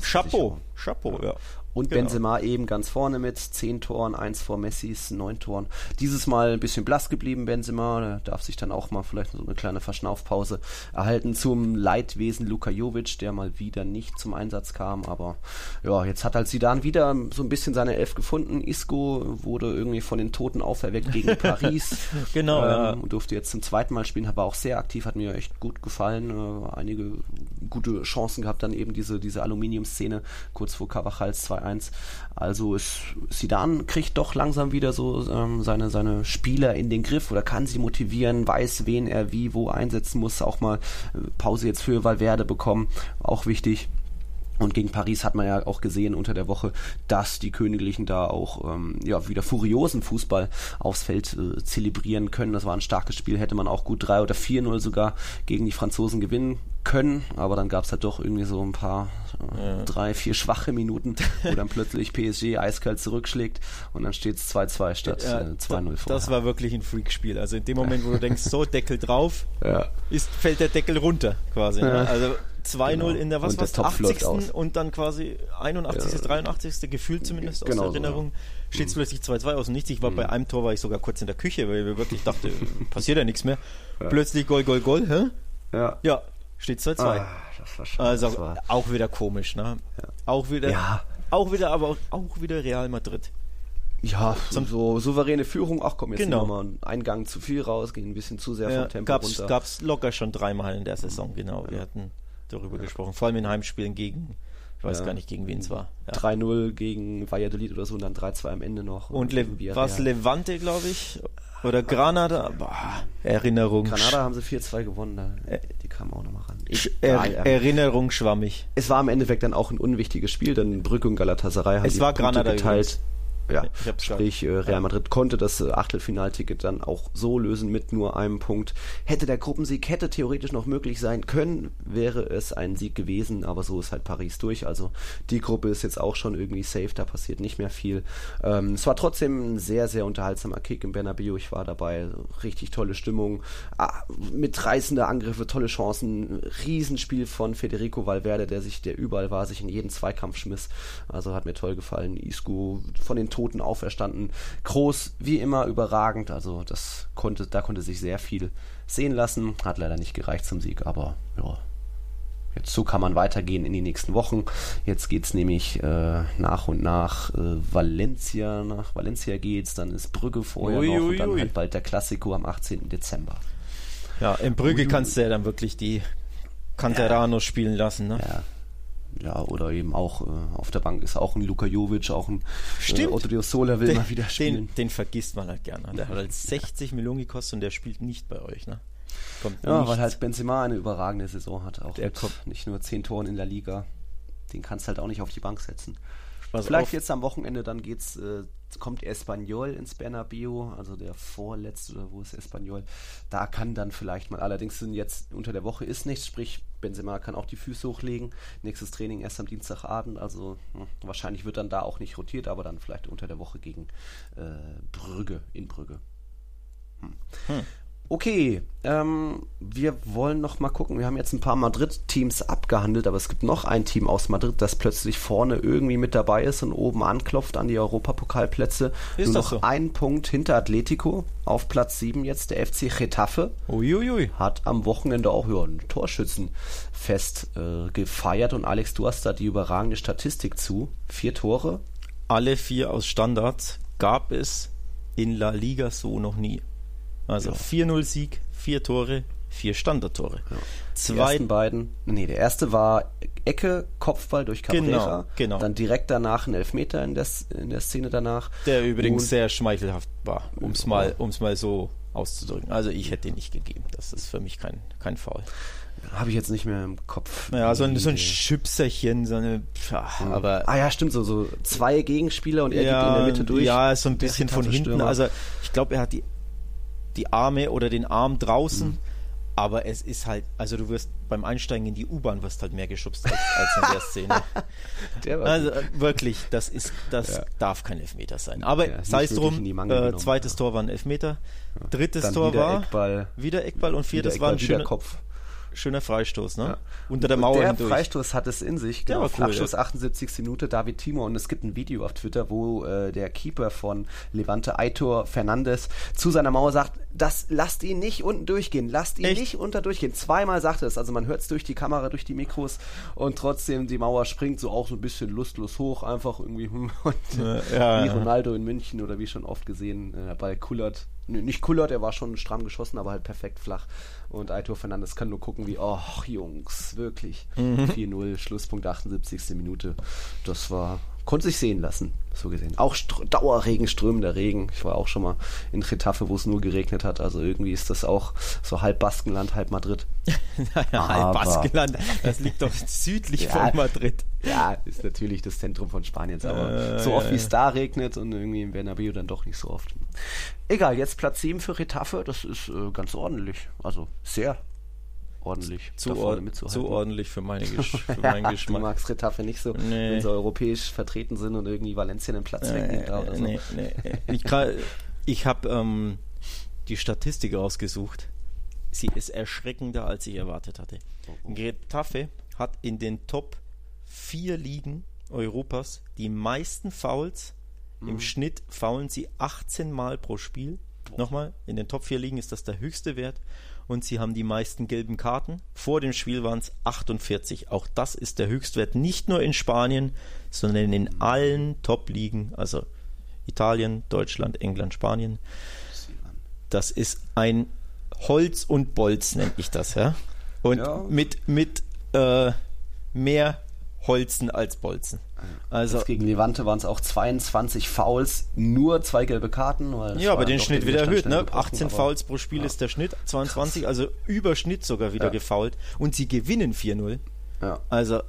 Chapeau, Chapeau, ja. Und genau. Benzema eben ganz vorne mit zehn Toren, eins vor Messis, neun Toren. Dieses Mal ein bisschen blass geblieben, Benzema. Der darf sich dann auch mal vielleicht so eine kleine Verschnaufpause erhalten zum Leidwesen Luka Jovic, der mal wieder nicht zum Einsatz kam. Aber ja, jetzt hat halt Zidane wieder so ein bisschen seine Elf gefunden. Isco wurde irgendwie von den Toten auferweckt gegen Paris. genau. Ähm, ja. Und durfte jetzt zum zweiten Mal spielen, war auch sehr aktiv, hat mir echt gut gefallen. Äh, einige gute Chancen gehabt, dann eben diese, diese Aluminium-Szene kurz vor Cavachals 2 2-1. Also Sidan kriegt doch langsam wieder so ähm, seine, seine Spieler in den Griff oder kann sie motivieren, weiß, wen er wie, wo einsetzen muss. Auch mal äh, Pause jetzt für Valverde bekommen, auch wichtig. Und gegen Paris hat man ja auch gesehen unter der Woche, dass die Königlichen da auch ähm, ja, wieder furiosen Fußball aufs Feld äh, zelebrieren können. Das war ein starkes Spiel, hätte man auch gut 3 oder 4-0 sogar gegen die Franzosen gewinnen können, aber dann gab es halt doch irgendwie so ein paar, äh, ja. drei, vier schwache Minuten, wo dann plötzlich PSG eiskalt zurückschlägt und dann steht es 2-2 statt ja, äh, 2-0 vorher. Das war wirklich ein Freakspiel. Also in dem Moment, wo du denkst, so, Deckel drauf, ja. ist, fällt der Deckel runter quasi. Ne? Also 2-0 genau. in der was was 80. und dann quasi 81. Ja. 83. gefühlt zumindest genau aus der Erinnerung so, steht es mhm. plötzlich 2-2 aus dem Nichts. Ich war mhm. bei einem Tor war ich sogar kurz in der Küche, weil ich wirklich dachte, passiert ja nichts mehr. Plötzlich Goal, Goal, Goal, hä? Ja. Ja, Steht 2-2. Ah, das war schon, also war auch wieder komisch, ne? Ja. Auch wieder. Ja. Auch wieder, aber auch, auch wieder Real Madrid. Ja, Zum, so souveräne Führung. Ach komm, jetzt genau. nochmal einen Gang zu viel raus, gehen ein bisschen zu sehr ja, vom Tempo gab's, runter. Gab's locker schon dreimal in der Saison, genau. Wir hatten darüber ja. gesprochen. Vor allem in Heimspielen gegen Ich weiß Ja. gar nicht, gegen wen es war. Ja. 3-0 gegen Valladolid oder so und dann 3-2 am Ende noch. Und gegen Le war es. Levante, glaube ich? Oder Granada? Boah, Erinnerung. Granada haben sie 4-2 gewonnen, da, die kamen auch nochmal ran. Ich, er ja, ja. Erinnerung schwammig. Es war im Endeffekt dann auch ein unwichtiges Spiel, denn Brügge und Galatasaray haben Es die war Punkte Granada geteilt. übrigens. Ja, sprich äh, Real Madrid konnte das äh, Achtelfinalticket dann auch so lösen mit nur einem Punkt. Hätte der Gruppensieg hätte theoretisch noch möglich sein können, wäre es ein Sieg gewesen, aber so ist halt Paris durch. Also die Gruppe ist jetzt auch schon irgendwie safe, da passiert nicht mehr viel. Ähm, es war trotzdem ein sehr, sehr unterhaltsamer Kick im Bernabeu. Ich war dabei, richtig tolle Stimmung, ah, mit reißender Angriffe, tolle Chancen, Riesenspiel von Federico Valverde, der sich, der überall war, sich in jeden Zweikampf schmiss. Also hat mir toll gefallen. Isco von den Toten auferstanden. Groß, wie immer, überragend. Also das konnte, da konnte sich sehr viel sehen lassen. Hat leider nicht gereicht zum Sieg, aber ja. Jetzt so kann man weitergehen in die nächsten Wochen. Jetzt geht's nämlich äh, nach und nach äh, Valencia, nach Valencia geht's, dann ist Brügge vorher Ui, noch ui, und dann ui. halt bald der Klassiko am 18. Dezember. Ja, in Brügge kannst du ja dann wirklich die Canteranos spielen lassen, ne? Ja. Ja, oder eben auch äh, auf der Bank ist auch ein Luka Jovic, auch ein Stimmt. Äh, Otto Sola will Den, mal wieder spielen. den, den vergisst man halt gerne. Der hat halt 60 Millionen gekostet und der spielt nicht bei euch, ne? Kommt Ja, nicht. weil halt Benzema eine überragende Saison hat. Auch Der kommt- nicht nur 10 Toren in der Liga. Den kannst halt auch nicht auf die Bank setzen. Pass Vielleicht auf. jetzt am Wochenende, dann geht's, äh, kommt Espanyol ins Bernabeu, also der vorletzte oder wo ist Espanyol. Da kann dann vielleicht mal, allerdings sind jetzt unter der Woche ist nichts, sprich Benzema kann auch die Füße hochlegen. Nächstes Training erst am Dienstagabend, also hm, wahrscheinlich wird dann da auch nicht rotiert, aber dann vielleicht unter der Woche gegen äh, Brügge, in Brügge. Okay, ähm, wir wollen noch mal gucken. Wir haben jetzt ein paar Madrid-Teams abgehandelt, aber es gibt noch ein Team aus Madrid, das plötzlich vorne irgendwie mit dabei ist und oben anklopft an die Europapokalplätze. Ist Nur noch so? ein Punkt hinter Atletico auf Platz 7 jetzt der FC Getafe Uiuiui. hat am Wochenende auch ja, ein Torschützenfest äh, gefeiert und Alex, du hast da die überragende Statistik zu. Vier Tore. Alle vier aus Standards gab es in La Liga so noch nie. Also 4-0 Sieg, vier Tore, vier Standardtore. Die Zwei ersten beiden, nee, der erste war Ecke, Kopfball durch Cabrera. Genau, genau. Dann direkt danach ein Elfmeter in der, in der Szene danach. Der übrigens Und- sehr schmeichelhaft war, um es mal, um's mal so auszudrücken. Also ich hätte ihn nicht gegeben. Das ist für mich kein, kein Foul. Habe ich jetzt nicht mehr im Kopf. Ja, so ein, so ein Schüpserchen, so eine, pfa, aber Ah ja, stimmt, so, so zwei Gegenspieler und er ja, gibt in der Mitte durch. Ja, so ein bisschen von hinten. Also ich glaube, er hat die, die Arme oder den Arm draußen. Mhm. Aber es ist halt, also du wirst beim Einsteigen in die U-Bahn wirst halt mehr geschubst als, als in der Szene. Der Also wirklich, das ist, das Ja. darf kein Elfmeter sein. Aber Ja, sei es drum, äh, zweites. Tor war ein Elfmeter, drittes Dann Tor wieder war Eckball. wieder Eckball und wieder viertes war ein Eckball, schöner, Kopf. Schöner Freistoß, ne? Ja. Unter der Mauer der hindurch. Freistoß hat es in sich. Der Genau, war cool, Flachschuss ja. 78. Minute, David Timo. Und es gibt ein Video auf Twitter, wo äh, der Keeper von Levante, Aitor Fernandes, zu seiner Mauer sagt, das lasst ihn nicht unten durchgehen, lasst ihn Echt? nicht unter durchgehen. Zweimal sagt er es, also man hört es durch die Kamera, durch die Mikros und trotzdem die Mauer springt so auch so ein bisschen lustlos hoch, einfach irgendwie und ja, wie. Ronaldo in München oder wie schon oft gesehen, äh, der Ball kullert. Nö, nicht kullert, er war schon stramm geschossen, aber halt perfekt flach. Und Aitor Fernandes kann nur gucken, wie, oh Jungs, wirklich. Mhm. 4-0, Schlusspunkt 78. Minute. Das war, konnte sich sehen lassen, so gesehen. Auch Dauerregen, strömender Regen. Ich war auch schon mal in Getafe, wo es nur geregnet hat. Also irgendwie ist das auch so halb Baskenland, halb Madrid. ja, Aber- halb Baskenland, das liegt doch südlich Ja. von Madrid. Ja, ist natürlich das Zentrum von Spaniens, aber Äh, so ja, oft wie ja. es da regnet und irgendwie im Bernabeu dann doch nicht so oft. Egal, jetzt Platz 7 für Retafe, das ist äh, ganz ordentlich. Also sehr ordentlich. Zu, or zu ordentlich für, meine Gesch für meinen du Geschmack. magst Retafe nicht so, Nee. wenn sie europäisch vertreten sind und irgendwie Valencia den Platz wegnimmt da oder Äh, so. nee, nee. Ich, ich habe ähm, die Statistik rausgesucht. Sie ist erschreckender, als ich erwartet hatte. Getafe hat in den Top 4 Ligen Europas die meisten Fouls. Mhm. Im Schnitt faulen sie 18 Mal pro Spiel. Nochmal, in den Top 4 Ligen ist das der höchste Wert. Und sie haben die meisten gelben Karten. Vor dem Spiel waren es 48. Auch das ist der Höchstwert nicht nur in Spanien, sondern in allen Top-Ligen. Also Italien, Deutschland, England, Spanien. Das ist ein Holz und Bolz, nennt ich das, ja. Und Ja. mit, mit äh, mehr Holzen als Bolzen. Also Jetzt gegen Levante waren es auch 22 Fouls, nur zwei gelbe Karten. Ja, aber den Schnitt der wieder erhöht, ne? schnell 18 gebrochen, Fouls pro Spiel ist der Schnitt, 22, also über Schnitt sogar wieder Ja. gefoult und sie gewinnen 4-0. aber- Ja. Also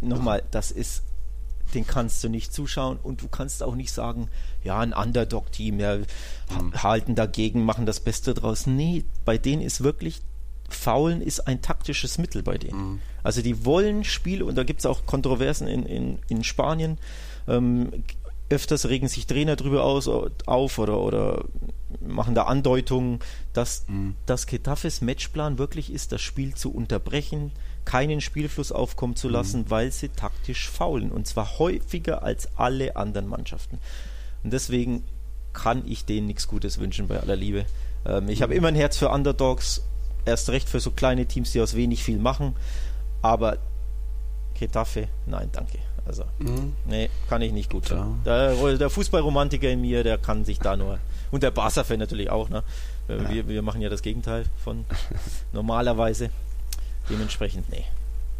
nochmal, das ist, den kannst du nicht zuschauen und du kannst auch nicht sagen, ja, ein Underdog-Team, ja, ha- halten dagegen, machen das Beste draus. Nee, bei denen ist wirklich, Faulen ist ein taktisches Mittel bei denen. Also die wollen Spiele und da gibt es auch Kontroversen in, in, in Spanien. Ähm, öfters regen sich Trainer drüber aus, auf oder, oder machen da Andeutungen, dass das Getafes Matchplan wirklich ist, das Spiel zu unterbrechen, keinen Spielfluss aufkommen zu lassen, weil sie taktisch faulen und zwar häufiger als alle anderen Mannschaften. Und deswegen kann ich denen nichts Gutes wünschen bei aller Liebe. Ähm, ich habe immer ein Herz für Underdogs, erst recht für so kleine Teams, die aus wenig viel machen, aber Getafe, nein, danke. Also, nee, kann ich nicht gut. Ja. Der, der Fußballromantiker in mir, der kann sich da nur. Und der Barca-Fan natürlich auch, ne? Wir, wir machen ja das Gegenteil von normalerweise. Dementsprechend, nee.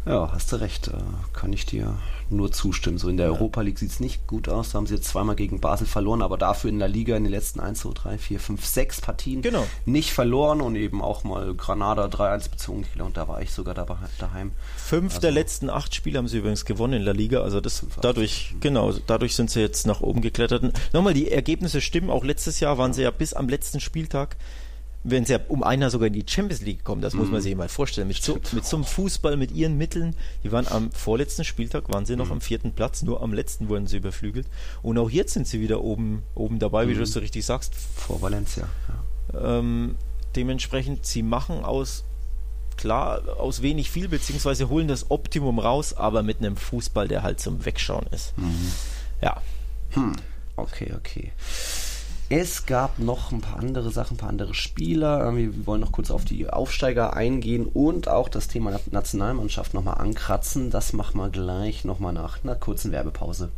Ja, hast du recht. äh, Kann ich dir nur zustimmen. So in der Europa League sieht es nicht gut aus. Da haben sie jetzt zweimal gegen Basel verloren, aber dafür in der Liga in den letzten 1, 2, 3, 4, 5, 6 Partien Genau. nicht verloren und eben auch mal Granada 3-1 bezogen. Und da war ich sogar dabei, daheim. Fünf der letzten acht Spiele haben sie übrigens gewonnen in der Liga. Also das dadurch, genau, dadurch sind sie jetzt nach oben geklettert. Nochmal, die Ergebnisse stimmen. Auch letztes Jahr waren sie ja bis am letzten Spieltag, wenn sie ja um einer sogar in die Champions League gekommen, das muss man sich mal vorstellen. Mit so, mit so einem Fußball, mit ihren Mitteln, die waren am vorletzten Spieltag, waren sie noch am vierten Platz, nur am letzten wurden sie überflügelt. Und auch jetzt sind sie wieder oben, oben dabei, wie du es so richtig sagst. Vor Valencia. Ja. Ähm, dementsprechend, sie machen aus, klar, aus wenig viel, beziehungsweise holen das Optimum raus, aber mit einem Fußball, der halt zum Wegschauen ist. Ja, Okay, okay. Es gab noch ein paar andere Sachen, ein paar andere Spieler. Wir wollen noch kurz auf die Aufsteiger eingehen und auch das Thema Nationalmannschaft nochmal ankratzen. Das machen wir gleich nochmal nach einer kurzen Werbepause.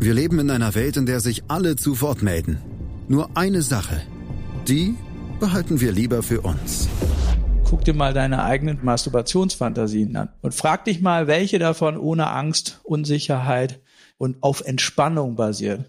Wir leben in einer Welt, in der sich alle zu Wort melden. Nur eine Sache. Die behalten wir lieber für uns. Guck dir mal deine eigenen Masturbationsfantasien an und frag dich mal, welche davon ohne Angst, Unsicherheit und auf Entspannung basiert.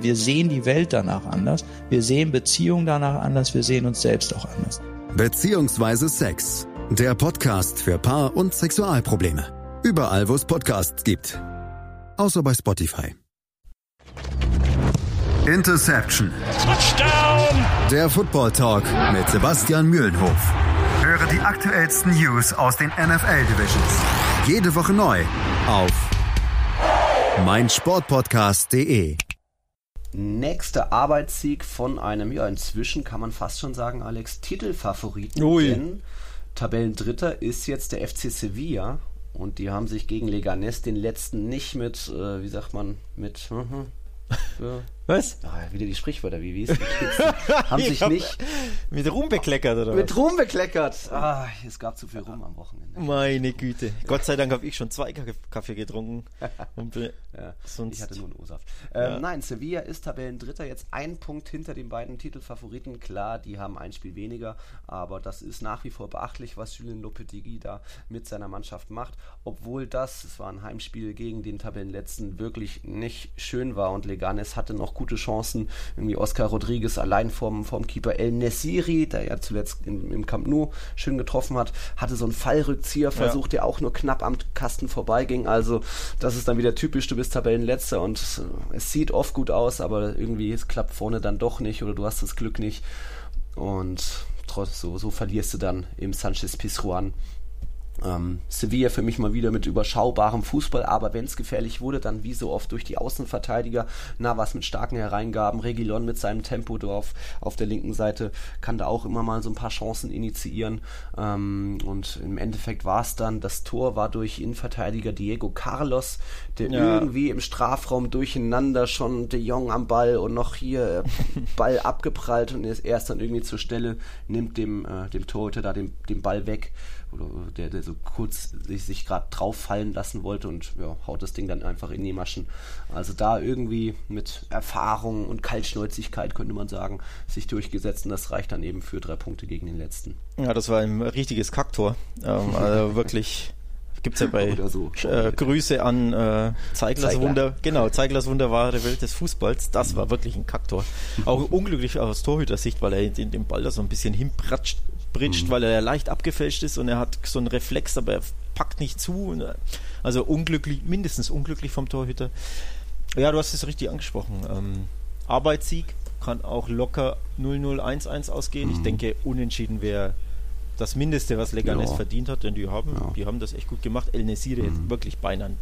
Wir sehen die Welt danach anders, wir sehen Beziehungen danach anders, wir sehen uns selbst auch anders. Beziehungsweise Sex. Der Podcast für Paar- und Sexualprobleme. Überall, wo es Podcasts gibt. Außer bei Spotify. Interception. Touchdown! Der Football Talk mit Sebastian Mühlenhof. Höre die aktuellsten News aus den NFL Divisions. Jede Woche neu auf meinsportpodcast.de. Nächster Arbeitssieg von einem, ja, inzwischen kann man fast schon sagen, Alex, Titelfavoriten. Ui. Denn Tabellendritter ist jetzt der FC Sevilla und die haben sich gegen Leganes den letzten nicht mit, äh, wie sagt man, mit, mhm, für, was? ah, wieder die Sprichwörter, wie, wie ist Haben Ich sich hab- nicht Mit Ruhm bekleckert oder mit was? Ruhm bekleckert. Ah, es gab zu viel Rum am Wochenende. Meine Güte. Gott sei Dank habe ich schon zwei Kaffee- getrunken. Äh, Ja, sonst, ich hatte nur einen O-Saft. Ähm, Nein, Sevilla ist Tabellendritter, jetzt ein Punkt hinter den beiden Titelfavoriten. Klar, die haben ein Spiel weniger, aber das ist nach wie vor beachtlich, was Julien Lopetegui da mit seiner Mannschaft macht. Obwohl das, es war ein Heimspiel gegen den Tabellenletzten, wirklich nicht schön war und Leganes hatte noch gute Chancen. Irgendwie Oscar Rodriguez allein vorm, vorm Keeper El Nessiri, der ja zuletzt im, im Camp Nou schön getroffen hat, hatte so einen Fallrückzieher versucht, der auch nur knapp am Kasten vorbeiging. Also das ist dann wieder typisch, du bist Tabellenletzter und es sieht oft gut aus, aber irgendwie es klappt vorne dann doch nicht oder du hast das Glück nicht. Und trotz so, so verlierst du dann im Sanchez Pizjuan Ähm, Sevilla für mich mal wieder mit überschaubarem Fußball, aber wenn es gefährlich wurde, dann wie so oft durch die Außenverteidiger. Navas mit starken Hereingaben, Regilon mit seinem Tempo drauf auf der linken Seite kann da auch immer mal so ein paar Chancen initiieren. Ähm, und im Endeffekt war es dann, das Tor war durch Innenverteidiger Diego Carlos, der ja. irgendwie im Strafraum durcheinander schon De Jong am Ball und noch hier Ball abgeprallt und er ist dann irgendwie zur Stelle, nimmt dem, äh, dem Torhüter da den, den Ball weg oder der, der so kurz sich, sich gerade drauf fallen lassen wollte und ja, haut das Ding dann einfach in die Maschen. Also da irgendwie mit Erfahrung und Kaltschnäuzigkeit könnte man sagen, sich durchgesetzt und das reicht dann eben für drei Punkte gegen den letzten. Ja, das war ein richtiges Kacktor. Ähm, also wirklich gibt es ja bei so. äh, Grüße an äh, Zeiglers Zeigler. Wunder, genau, Zeiglers wunderbare Welt des Fußballs. Das war wirklich ein Kacktor. Auch unglücklich aus Torhüter-Sicht, weil er den, den Ball da so ein bisschen hinpratscht britscht, mhm. weil er leicht abgefälscht ist und er hat so einen Reflex, aber er packt nicht zu. Äh, also unglücklich, mindestens unglücklich vom Torhüter. Ja, du hast es richtig angesprochen. Ähm, Arbeitssieg kann auch locker 0-0-1-1 ausgehen. Mhm. Ich denke, unentschieden wäre das Mindeste, was Leganes ja. verdient hat, denn die haben, ja. die haben das echt gut gemacht. El Nesire mhm. wirklich beinahe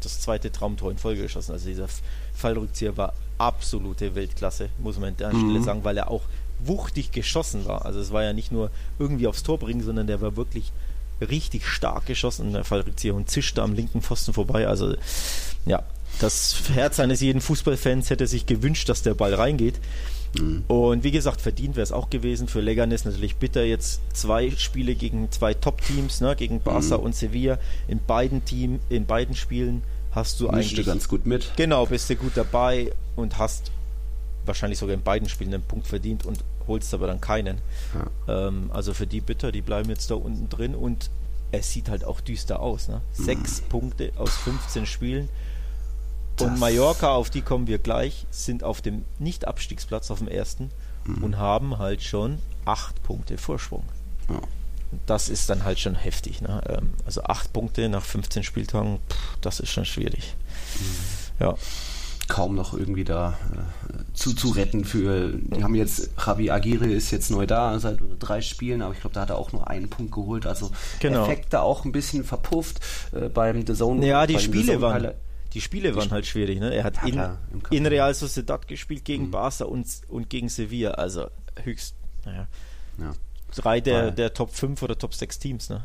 das zweite Traumtor in Folge geschossen. Also dieser Fallrückzieher war absolute Weltklasse, muss man an der Stelle mhm. sagen, weil er auch wuchtig geschossen war. Also es war ja nicht nur irgendwie aufs Tor bringen, sondern der war wirklich richtig stark geschossen. Der Fallrückzieher und zischte am linken Pfosten vorbei. Also ja, das Herz eines jeden Fußballfans hätte sich gewünscht, dass der Ball reingeht. Mhm. Und wie gesagt, verdient wäre es auch gewesen für Leganes. Natürlich bitter jetzt zwei Spiele gegen zwei Top-Teams, ne, gegen Barca mhm. und Sevilla. In beiden Team, in beiden Spielen hast du Mischte eigentlich ganz gut mit. Genau, bist du gut dabei und hast wahrscheinlich sogar in beiden Spielen einen Punkt verdient und holst aber dann keinen. Ja. Ähm, also für die bitter, die bleiben jetzt da unten drin und es sieht halt auch düster aus. Ne? Mhm. Sechs Punkte aus 15 Spielen. Das und Mallorca, auf die kommen wir gleich, sind auf dem Nicht-Abstiegsplatz, auf dem ersten mhm. und haben halt schon acht Punkte Vorsprung. Ja. Das ist dann halt schon heftig. Ne? Ähm, also acht Punkte nach 15 Spieltagen, pff, das ist schon schwierig. Mhm. Ja kaum noch irgendwie da äh, zu, zu retten für, die haben jetzt, Javi Aguirre ist jetzt neu da, seit drei Spielen, aber ich glaube, da hat er auch nur einen Punkt geholt, also genau. Effekte auch ein bisschen verpufft äh, beim The Zone. Ja, die Spiele waren, die Spiele waren halt schwierig, ne? Er hat, in, in Real Sociedad gespielt gegen mhm. Barca und, und gegen Sevilla, also höchst, naja, ja. drei der, der Top 5 oder Top 6 Teams, ne?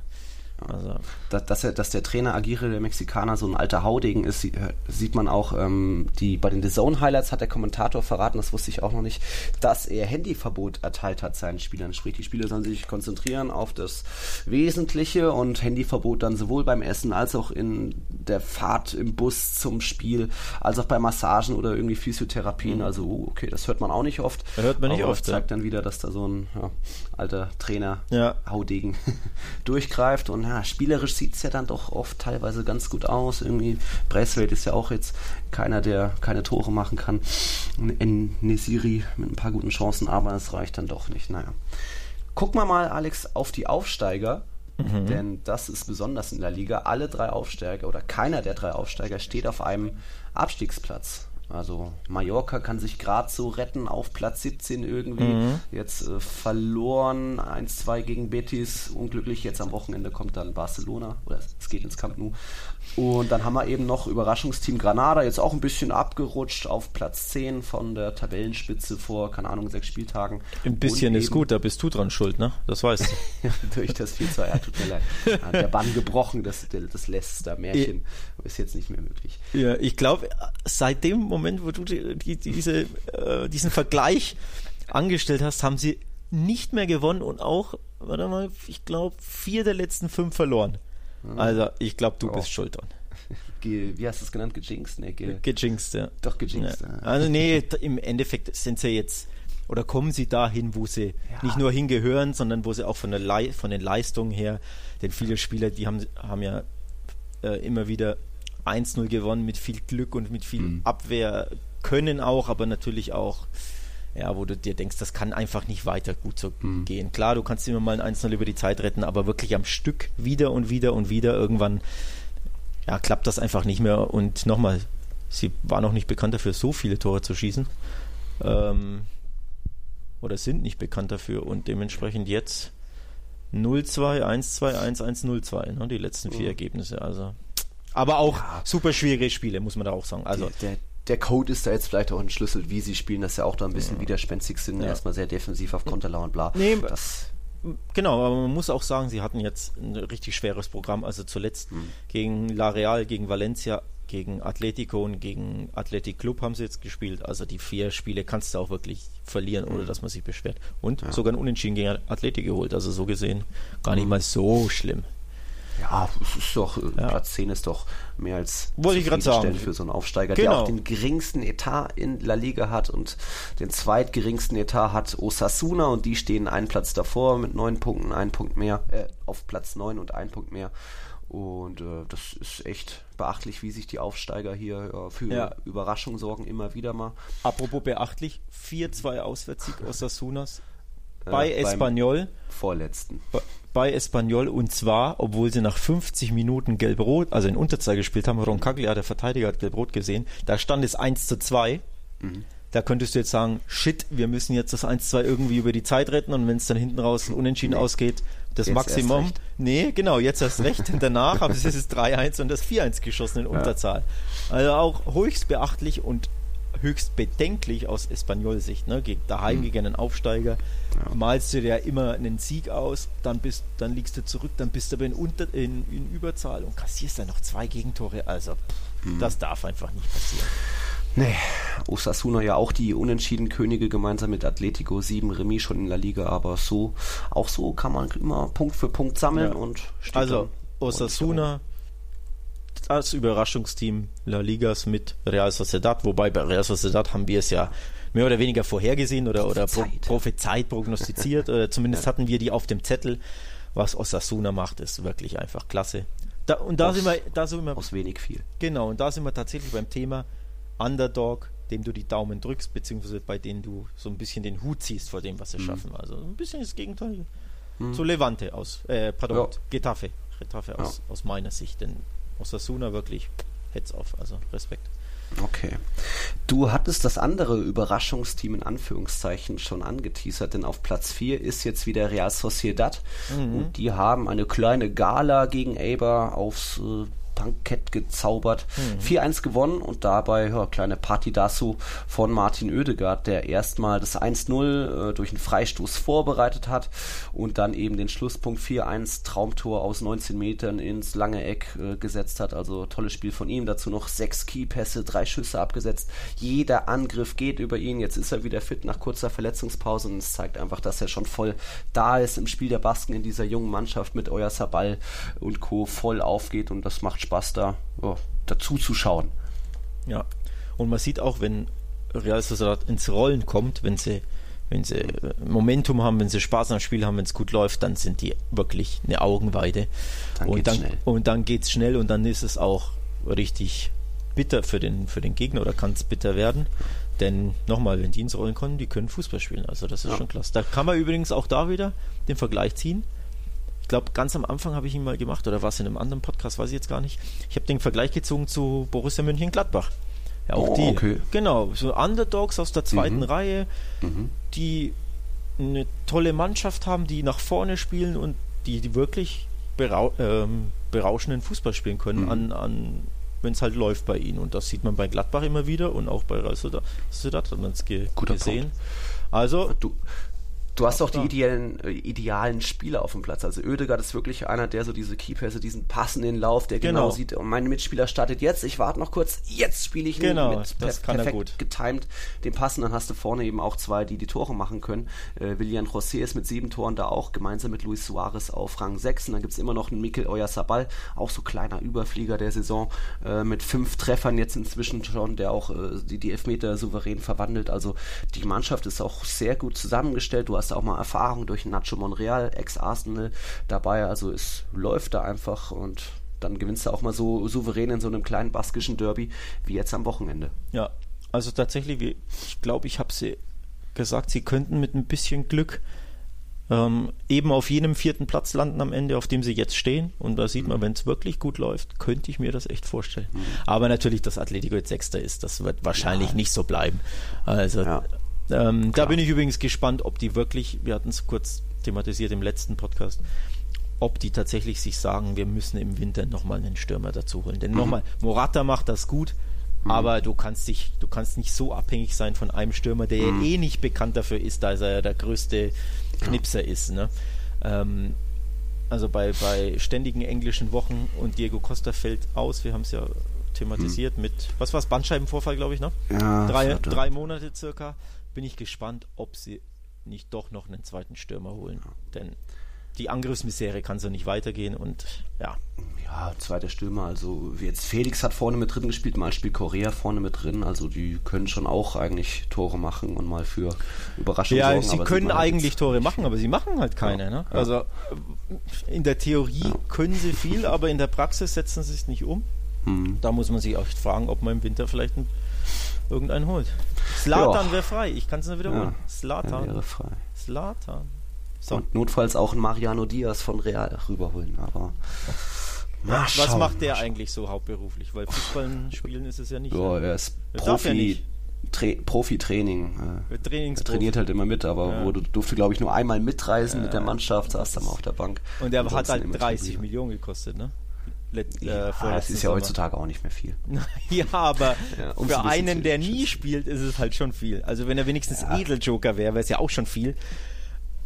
Also. Dass, dass, er, dass der Trainer Aguirre, der Mexikaner, so ein alter Haudegen ist, sieht man auch, ähm, die, bei den The Zone Highlights hat der Kommentator verraten, das wusste ich auch noch nicht, dass er Handyverbot erteilt hat seinen Spielern. Sprich, die Spieler sollen sich konzentrieren auf das Wesentliche und Handyverbot dann sowohl beim Essen als auch in der Fahrt im Bus zum Spiel, als auch bei Massagen oder irgendwie Physiotherapien. Mhm. Also, uh, okay, das hört man auch nicht oft. Das hört man nicht oft. Das zeigt ja. dann wieder, dass da so ein ja, alter Trainer, ja. Haudegen, durchgreift und ja, spielerisch sieht es ja dann doch oft teilweise ganz gut aus. Irgendwie, Braithwaite ist ja auch jetzt keiner, der keine Tore machen kann. In Nesiri mit ein paar guten Chancen, aber es reicht dann doch nicht. Naja. Gucken wir mal, Alex, auf die Aufsteiger. Mhm. Denn das ist besonders in der Liga. Alle drei Aufsteiger oder keiner der drei Aufsteiger steht auf einem Abstiegsplatz. Also Mallorca kann sich gerade so retten auf Platz 17 irgendwie. Mhm. Jetzt äh, verloren 1-2 gegen Betis. Unglücklich, jetzt am Wochenende kommt dann Barcelona. Oder es geht ins Camp Nou. Und dann haben wir eben noch Überraschungsteam Granada, jetzt auch ein bisschen abgerutscht auf Platz 10 von der Tabellenspitze vor, keine Ahnung, sechs Spieltagen. Ein bisschen ist gut, da bist du dran schuld, ne? Das weißt du. Durch das 4 2 ja, tut mir leid. Der Bann gebrochen, das, das Leicester-Märchen ist jetzt nicht mehr möglich. Ja, ich glaube, seit dem Moment, wo du die, diese, äh, diesen Vergleich angestellt hast, haben sie nicht mehr gewonnen und auch, warte mal, ich glaube, vier der letzten fünf verloren. Also, ich glaube, du oh. bist schuld dran. Ge, wie hast du es genannt? Gejinxt? Nee, ge, gejinxt, ja. Doch, gejinxt. Ja. Also, nee, im Endeffekt sind sie jetzt, oder kommen sie dahin, wo sie ja. nicht nur hingehören, sondern wo sie auch von, der Le von den Leistungen her, denn viele Spieler, die haben, haben ja äh, immer wieder 1-0 gewonnen mit viel Glück und mit viel mhm. Abwehr, können auch, aber natürlich auch ja, wo du dir denkst, das kann einfach nicht weiter gut so mhm. gehen. Klar, du kannst immer mal ein Einzelnen über die Zeit retten, aber wirklich am Stück wieder und wieder und wieder irgendwann ja, klappt das einfach nicht mehr. Und nochmal, sie war noch nicht bekannt dafür, so viele Tore zu schießen. Ähm, oder sind nicht bekannt dafür und dementsprechend jetzt 0-2, 1-2, 1-1, 0-2, ne, die letzten vier Ergebnisse. Also. Aber auch Ja. super schwierige Spiele, muss man da auch sagen. Also, der, der, der Code ist da jetzt vielleicht auch ein Schlüssel, wie sie spielen, dass sie auch da ein bisschen widerspenstig sind, Ja. erstmal sehr defensiv auf Konterlau und bla. Nee, das, Genau, aber man muss auch sagen, sie hatten jetzt ein richtig schweres Programm. Also zuletzt gegen La Real, gegen Valencia, gegen Atletico und gegen Athletic Club haben sie jetzt gespielt. Also die vier Spiele kannst du auch wirklich verlieren, ohne dass man sich beschwert. Und sogar ein Unentschieden gegen Athletic geholt. Also so gesehen gar nicht mal so schlimm. Ja, es ist doch, äh, Platz 10 ist doch mehr als Wollte ich sagen. für so einen Aufsteiger, der Genau. auch den geringsten Etat in La Liga hat und den zweitgeringsten Etat hat Osasuna und die stehen einen Platz davor mit neun Punkten, einen Punkt mehr, äh, auf Platz 9 und ein Punkt mehr. Und äh, das ist echt beachtlich, wie sich die Aufsteiger hier äh, für Ja. Überraschung sorgen, immer wieder mal. Apropos beachtlich, 4-2 Auswärtssieg Osasunas Äh, bei beim Espanyol. Vorletzten. bei Espanyol und zwar, obwohl sie nach 50 Minuten gelb-rot, also in Unterzahl gespielt haben, Roncaglia, der Verteidiger, hat gelb-rot gesehen, da stand es 1 zu 2. Da könntest du jetzt sagen, shit, wir müssen jetzt das 1-2 irgendwie über die Zeit retten und wenn es dann hinten raus unentschieden ausgeht, das Jetzt Maximum. Nee, genau, jetzt erst recht. Danach haben sie das 3-1 und das 4-1 geschossen in Unterzahl. Also auch höchst beachtlich und höchst bedenklich aus Espanyol-Sicht. Ne? Gegen, daheim Hm. gegen einen Aufsteiger malst du dir ja immer einen Sieg aus, dann, bist, dann liegst du zurück, dann bist du aber in, Unter, in, in Überzahl und kassierst dann noch zwei Gegentore. Also, pff, Hm. das darf einfach nicht passieren. Nee, Osasuna ja auch die unentschieden Könige gemeinsam mit Atletico, sieben Remis schon in der Liga, aber so, auch so kann man immer Punkt für Punkt sammeln Ja. und steht Also, Osasuna als Überraschungsteam La Ligas mit Real Sociedad, wobei bei Real Sociedad haben wir es ja mehr oder weniger vorhergesehen oder, oder pro, Prophezeit. prophezeit, prognostiziert, oder zumindest hatten wir die auf dem Zettel. Was Osasuna macht, ist wirklich einfach klasse. Da, und da Aus- sind wir, da sind wir, aus wenig viel. genau, und da sind wir tatsächlich beim Thema Underdog, dem du die Daumen drückst, beziehungsweise bei denen du so ein bisschen den Hut ziehst vor dem, was Mhm. sie schaffen. Also ein bisschen das Gegenteil zu Levante aus, äh, pardon, Ja. Getafe, Getafe aus, aus meiner Sicht, denn Osasuna wirklich heads off, also Respekt. Okay. Du hattest das andere Überraschungsteam in Anführungszeichen schon angeteasert, denn auf Platz 4 ist jetzt wieder Real Sociedad und die haben eine kleine Gala gegen Eibar aufs äh, Bankett gezaubert. 4-1 gewonnen und dabei ja, kleine Partidasso von Martin Oedegaard, der erstmal das 1-0 äh, durch einen Freistoß vorbereitet hat und dann eben den Schlusspunkt 4-1 Traumtor aus 19 Metern ins lange Eck äh, gesetzt hat. Also tolles Spiel von ihm. Dazu noch sechs Keypässe, drei Schüsse abgesetzt. Jeder Angriff geht über ihn. Jetzt ist er wieder fit nach kurzer Verletzungspause und es zeigt einfach, dass er schon voll da ist im Spiel der Basken in dieser jungen Mannschaft mit Euer Sabal und Co. voll aufgeht und das macht Spaß da ja, dazu zu schauen. Ja. Und man sieht auch, wenn Real Sociedad ins Rollen kommt, wenn sie, wenn sie äh, Momentum haben, wenn sie Spaß am Spiel haben, wenn es gut läuft, dann sind die wirklich eine Augenweide. Dann und, geht's dann, schnell. und dann geht's schnell und dann ist es auch richtig bitter für den, für den Gegner oder kann es bitter werden. Denn nochmal, wenn die ins Rollen kommen, die können Fußball spielen. Also das ist Ja. schon klasse. Da kann man übrigens auch da wieder den Vergleich ziehen. Ich glaube, ganz am Anfang habe ich ihn mal gemacht, oder war es in einem anderen Podcast, weiß ich jetzt gar nicht. Ich habe den Vergleich gezogen zu Borussia Mönchengladbach. Ja, auch Oh, die. okay. Genau, so Underdogs aus der zweiten Mhm. Reihe, die eine tolle Mannschaft haben, die nach vorne spielen und die, die wirklich berau ähm, berauschenden Fußball spielen können, Mhm. an, an, wenn es halt läuft bei ihnen. Und das sieht man bei Gladbach immer wieder und auch bei Real Sociedad hat man es ge Guter gesehen. Also, Du, du hast auch die Ja. idealen, äh, idealen Spieler auf dem Platz. Also Oedegaard ist wirklich einer, der so diese Keypässe, diesen passenden Lauf, der genau, Genau. sieht, und mein Mitspieler startet jetzt, ich warte noch kurz, jetzt spiele ich ihn Genau, mit das kann er perfekt getimed den Passen. Dann hast du vorne eben auch zwei, die die Tore machen können. Äh, William José ist mit sieben Toren da auch, gemeinsam mit Luis Suarez auf Rang 6. Und dann gibt's immer noch einen Mikel Oyarzabal, auch so kleiner Überflieger der Saison, äh, mit fünf Treffern jetzt inzwischen schon, der auch äh, die, die Elfmeter souverän verwandelt. Also die Mannschaft ist auch sehr gut zusammengestellt. Du hast auch mal Erfahrung durch Nacho Monreal, Ex-Arsenal dabei. Also es läuft da einfach und dann gewinnst du auch mal so souverän in so einem kleinen baskischen Derby wie jetzt am Wochenende. ja, also tatsächlich, wie- ich glaube, ich habe sie gesagt, sie könnten mit ein bisschen Glück ähm, eben auf jenem vierten Platz landen am Ende, auf dem sie jetzt stehen. Und da sieht Mhm. man, wenn es wirklich gut läuft, könnte ich mir das echt vorstellen. Aber natürlich, dass Atletico jetzt Sechster ist, das wird wahrscheinlich nicht so bleiben. Also Ja. Ähm, da bin ich übrigens gespannt, ob die wirklich, wir hatten es kurz thematisiert im letzten Podcast, ob die tatsächlich sich sagen, wir müssen im Winter nochmal einen Stürmer dazu holen. Denn mhm. nochmal, Morata macht das gut, mhm. aber du kannst dich, du kannst nicht so abhängig sein von einem Stürmer, der mhm. ja eh nicht bekannt dafür ist, dass er der größte Knipser ja. ist. Ne? Ähm, also bei, bei ständigen englischen Wochen und Diego Costa fällt aus, wir haben es ja thematisiert hm. mit, was war es, Bandscheibenvorfall, glaube ich, ne? Ja, drei, drei Monate circa. Bin ich gespannt, ob sie nicht doch noch einen zweiten Stürmer holen. Denn die Angriffsmisere kann so nicht weitergehen und ja. Ja, zweiter Stürmer, also jetzt Felix hat vorne mit drin gespielt, mal spielt Korea vorne mit drin, also die können schon auch eigentlich Tore machen und mal für Überraschungen ja, sorgen. Ja, sie können eigentlich Tore machen, aber sie machen halt keine. Ja, ne? ja. Also in der Theorie können sie viel, aber in der Praxis setzen sie es nicht um. Hm. Da muss man sich auch fragen, ob man im Winter vielleicht ein, irgendeinen holt. Slatan wäre frei, ich kann es nur wiederholen. Slatan wäre frei. Slatan. So. Und notfalls auch einen Mariano Diaz von Real rüberholen. Aber ja, was macht der eigentlich so hauptberuflich? Weil Fußball spielen ist es ja nicht. Ja, er ist Profi. Profi-Training. Äh, er trainiert halt immer mit, aber ja. wurde, durfte, glaube ich, nur einmal mitreisen ja, mit der Mannschaft, saß dann mal auf der Bank. Und er hat halt 30 Millionen gekostet, ne? Let, ja, äh, das ist ja heutzutage auch nicht mehr viel. ja, aber ja, für einen, der nie spielt, ist es halt schon viel. Also wenn er wenigstens ja. Edeljoker wäre, wäre es ja auch schon viel.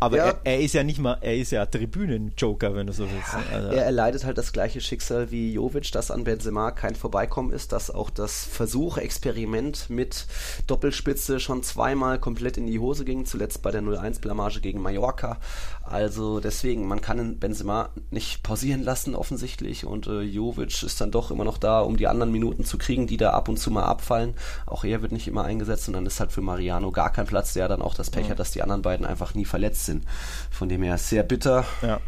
Aber ja. er, er, ist ja nicht mal, er ist ja Tribünen-Joker, wenn du so willst. Ne? Also er erleidet halt das gleiche Schicksal wie Jovic, dass an Benzema kein Vorbeikommen ist, dass auch das Versuch, Experiment mit Doppelspitze schon zweimal komplett in die Hose ging, zuletzt bei der 0-1-Blamage gegen Mallorca. Also deswegen, man kann Benzema nicht pausieren lassen offensichtlich und äh, Jovic ist dann doch immer noch da, um die anderen Minuten zu kriegen, die da ab und zu mal abfallen. Auch er wird nicht immer eingesetzt und dann ist halt für Mariano gar kein Platz, der dann auch das Pech mhm. hat, dass die anderen beiden einfach nie verletzt sind sind. Von dem her sehr bitter. Ja.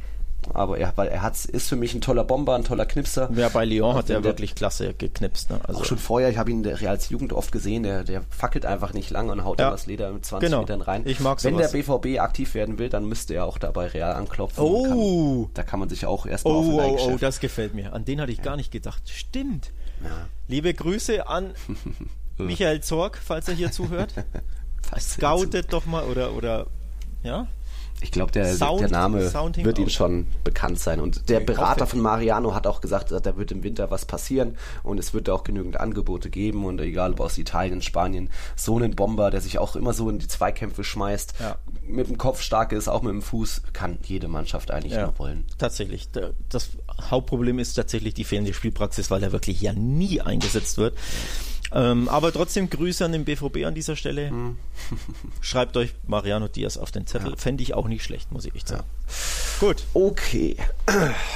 Aber er, weil er hat, ist für mich ein toller Bomber, ein toller Knipser. Ja, bei Lyon hat er wirklich klasse geknipst. Ne? Also auch schon vorher, ich habe ihn in der Reals Jugend oft gesehen, der, der fackelt einfach nicht lang und haut ja. das Leder mit 20 genau. Metern rein. Ich mag Wenn der BVB aktiv werden will, dann müsste er auch da bei Real anklopfen. Oh! Kann, da kann man sich auch erstmal oh, auf Oh, oh, das gefällt mir. An den hatte ich ja. gar nicht gedacht. Stimmt. Ja. Liebe Grüße an Michael Zorg, falls er hier zuhört. Scoutet doch mal oder, oder ja, ich glaube, der, Sound, der Name wird ihm schon bekannt sein. Und der Berater von Mariano hat auch gesagt, da wird im Winter was passieren und es wird auch genügend Angebote geben. Und egal ob aus Italien, Spanien, so einen Bomber, der sich auch immer so in die Zweikämpfe schmeißt, ja. mit dem Kopf stark ist, auch mit dem Fuß, kann jede Mannschaft eigentlich ja, nur wollen. Tatsächlich. Das Hauptproblem ist tatsächlich die fehlende Spielpraxis, weil er wirklich ja nie eingesetzt wird. Ähm, aber trotzdem Grüße an den BVB an dieser Stelle. Mhm. Schreibt euch Mariano Diaz auf den Zettel. Ja. Fände ich auch nicht schlecht, muss ich echt sagen. Ja. Gut. Okay.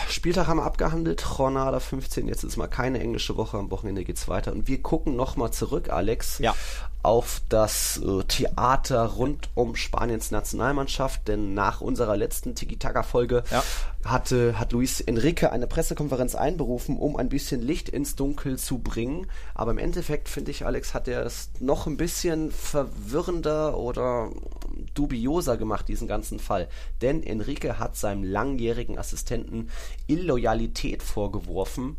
Spieltag haben wir abgehandelt. Jornada 15. Jetzt ist mal keine englische Woche. Am Wochenende geht's weiter. Und wir gucken nochmal zurück, Alex. Ja auf das äh, Theater rund um Spaniens Nationalmannschaft, denn nach unserer letzten Tiki-Taka-Folge ja. hatte, hat Luis Enrique eine Pressekonferenz einberufen, um ein bisschen Licht ins Dunkel zu bringen. Aber im Endeffekt, finde ich, Alex, hat er es noch ein bisschen verwirrender oder dubioser gemacht, diesen ganzen Fall. Denn Enrique hat seinem langjährigen Assistenten Illoyalität vorgeworfen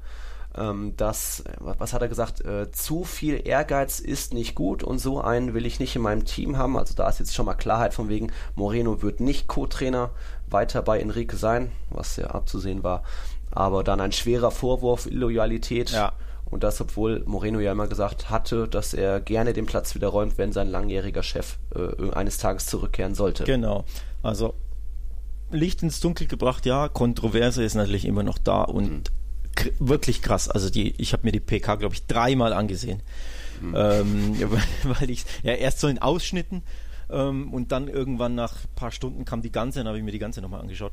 ähm, dass, was hat er gesagt, äh, zu viel Ehrgeiz ist nicht gut und so einen will ich nicht in meinem Team haben. Also da ist jetzt schon mal Klarheit von wegen, Moreno wird nicht Co-Trainer weiter bei Enrique sein, was ja abzusehen war. Aber dann ein schwerer Vorwurf, Illoyalität. Ja. Und das, obwohl Moreno ja immer gesagt hatte, dass er gerne den Platz wieder räumt, wenn sein langjähriger Chef äh, eines Tages zurückkehren sollte. Genau. Also Licht ins Dunkel gebracht, ja. Kontroverse ist natürlich immer noch da und mhm wirklich krass. Also die, ich habe mir die PK, glaube ich, dreimal angesehen. Mhm. Ähm, weil ich, ja, erst so in Ausschnitten ähm, und dann irgendwann nach ein paar Stunden kam die ganze, dann habe ich mir die ganze nochmal angeschaut,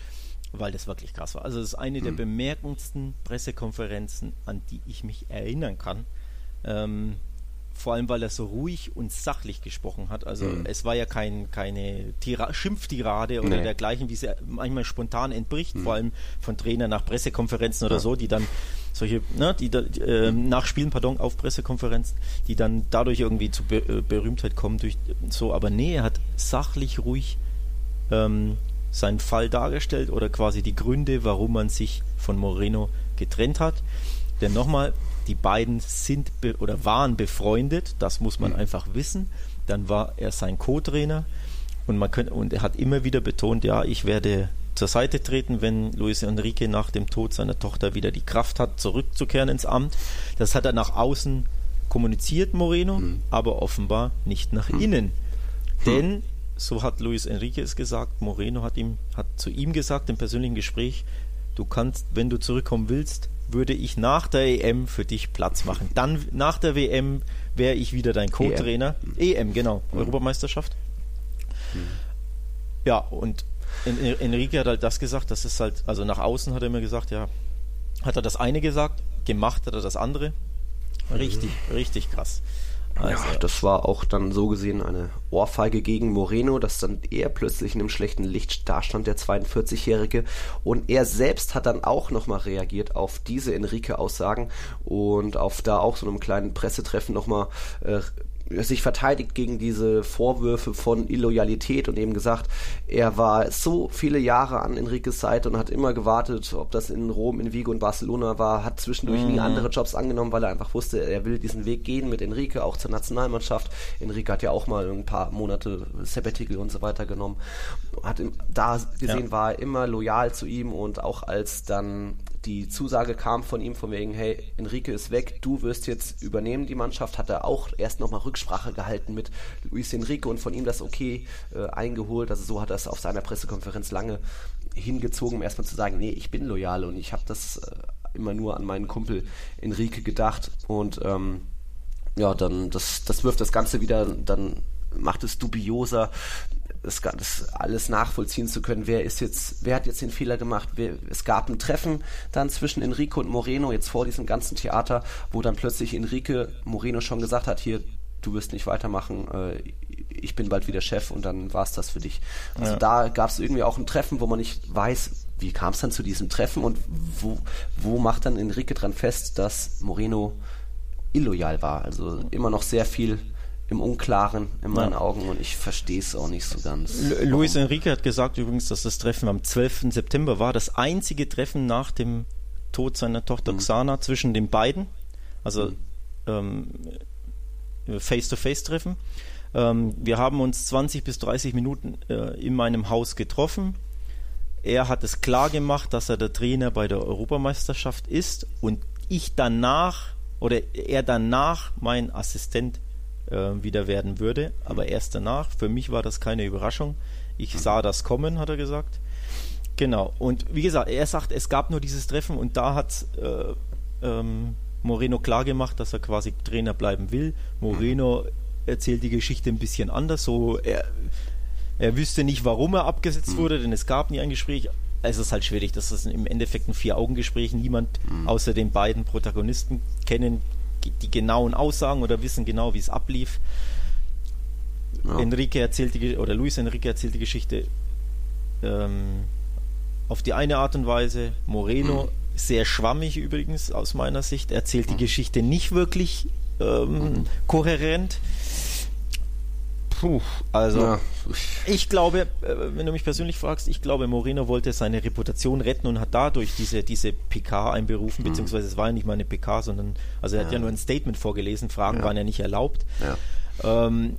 weil das wirklich krass war. Also das ist eine mhm. der bemerkendsten Pressekonferenzen, an die ich mich erinnern kann. Ähm, vor allem weil er so ruhig und sachlich gesprochen hat. Also mhm. es war ja kein, keine Tira Schimpftirade oder nee. dergleichen, wie sie manchmal spontan entbricht, mhm. vor allem von Trainern nach Pressekonferenzen oder ja. so, die dann solche, ne, die, da, die äh, nachspielen, pardon, auf Pressekonferenzen, die dann dadurch irgendwie zu Be äh, Berühmtheit kommen durch so, aber nee, er hat sachlich ruhig ähm, seinen Fall dargestellt oder quasi die Gründe, warum man sich von Moreno getrennt hat. Denn nochmal, die beiden sind oder waren befreundet, das muss man mhm. einfach wissen. dann war er sein Co-Trainer und man könnte, und er hat immer wieder betont, ja, ich werde zur Seite treten, wenn Luis Enrique nach dem Tod seiner Tochter wieder die Kraft hat, zurückzukehren ins Amt. Das hat er nach außen kommuniziert, Moreno, mhm. aber offenbar nicht nach mhm. innen. Denn, so hat Luis Enrique es gesagt, Moreno hat ihm, hat zu ihm gesagt im persönlichen Gespräch, du kannst, wenn du zurückkommen willst, würde ich nach der EM für dich Platz machen. Dann nach der WM wäre ich wieder dein Co-Trainer. EM. EM, genau. Mhm. Europameisterschaft. Mhm. Ja, und Enrique hat halt das gesagt, das ist halt, also nach außen hat er mir gesagt, ja, hat er das eine gesagt, gemacht hat er das andere. Richtig, mhm. richtig krass. Also, ja, das war auch dann so gesehen eine Ohrfeige gegen Moreno, dass dann er plötzlich in einem schlechten Licht dastand, der 42-Jährige. Und er selbst hat dann auch nochmal reagiert auf diese Enrique-Aussagen und auf da auch so einem kleinen Pressetreffen nochmal äh, sich verteidigt gegen diese Vorwürfe von Illoyalität und eben gesagt, er war so viele Jahre an Enriques Seite und hat immer gewartet, ob das in Rom, in Vigo und Barcelona war, hat zwischendurch mhm. nie andere Jobs angenommen, weil er einfach wusste, er will diesen Weg gehen mit Enrique, auch zur Nationalmannschaft. Enrique hat ja auch mal ein paar Monate Sabbatical und so weiter genommen. Hat da gesehen, ja. war er immer loyal zu ihm und auch als dann die Zusage kam von ihm von wegen, hey, Enrique ist weg, du wirst jetzt übernehmen die Mannschaft, hat er auch erst nochmal Rücksprache gehalten mit Luis Enrique und von ihm das okay äh, eingeholt. Also so hat er es auf seiner Pressekonferenz lange hingezogen, um erstmal zu sagen, nee, ich bin loyal und ich habe das äh, immer nur an meinen Kumpel Enrique gedacht und ähm, ja, dann das, das wirft das Ganze wieder dann macht es dubioser, das, das alles nachvollziehen zu können, wer ist jetzt, wer hat jetzt den Fehler gemacht. Wer, es gab ein Treffen dann zwischen Enrique und Moreno, jetzt vor diesem ganzen Theater, wo dann plötzlich Enrique Moreno schon gesagt hat, hier, du wirst nicht weitermachen, äh, ich bin bald wieder Chef und dann war es das für dich. Also ja. da gab es irgendwie auch ein Treffen, wo man nicht weiß, wie kam es dann zu diesem Treffen und wo, wo macht dann Enrique dran fest, dass Moreno illoyal war. Also immer noch sehr viel im Unklaren in meinen ja. Augen und ich verstehe es auch nicht so ganz. L Luis Enrique hat gesagt übrigens, dass das Treffen am 12. September war, das einzige Treffen nach dem Tod seiner Tochter mhm. Xana zwischen den beiden, also mhm. ähm, Face-to-Face-Treffen. Ähm, wir haben uns 20 bis 30 Minuten äh, in meinem Haus getroffen. Er hat es klar gemacht, dass er der Trainer bei der Europameisterschaft ist und ich danach oder er danach mein Assistent äh, wieder werden würde, aber erst danach. Für mich war das keine Überraschung. Ich sah das kommen, hat er gesagt. Genau. Und wie gesagt, er sagt, es gab nur dieses Treffen und da hat äh, ähm, Moreno klargemacht, dass er quasi Trainer bleiben will. Moreno erzählt die Geschichte ein bisschen anders. So, er, er wüsste nicht, warum er abgesetzt mhm. wurde, denn es gab nie ein Gespräch. Es ist halt schwierig, dass das im Endeffekt ein Vier-Augen-Gespräch. Niemand mhm. außer den beiden Protagonisten kennen die genauen Aussagen oder wissen genau, wie es ablief. Ja. Enrique erzählt die, oder Luis Enrique erzählt die Geschichte ähm, auf die eine Art und Weise. Moreno, mhm. sehr schwammig übrigens aus meiner Sicht, erzählt die mhm. Geschichte nicht wirklich ähm, mhm. kohärent. Puh, also ja. ich glaube, äh, wenn du mich persönlich fragst, ich glaube, Moreno wollte seine Reputation retten und hat dadurch diese, diese PK einberufen, mhm. beziehungsweise es war ja nicht mal eine PK, sondern, also er ja. hat ja nur ein Statement vorgelesen, Fragen waren ja nicht erlaubt. Ähm,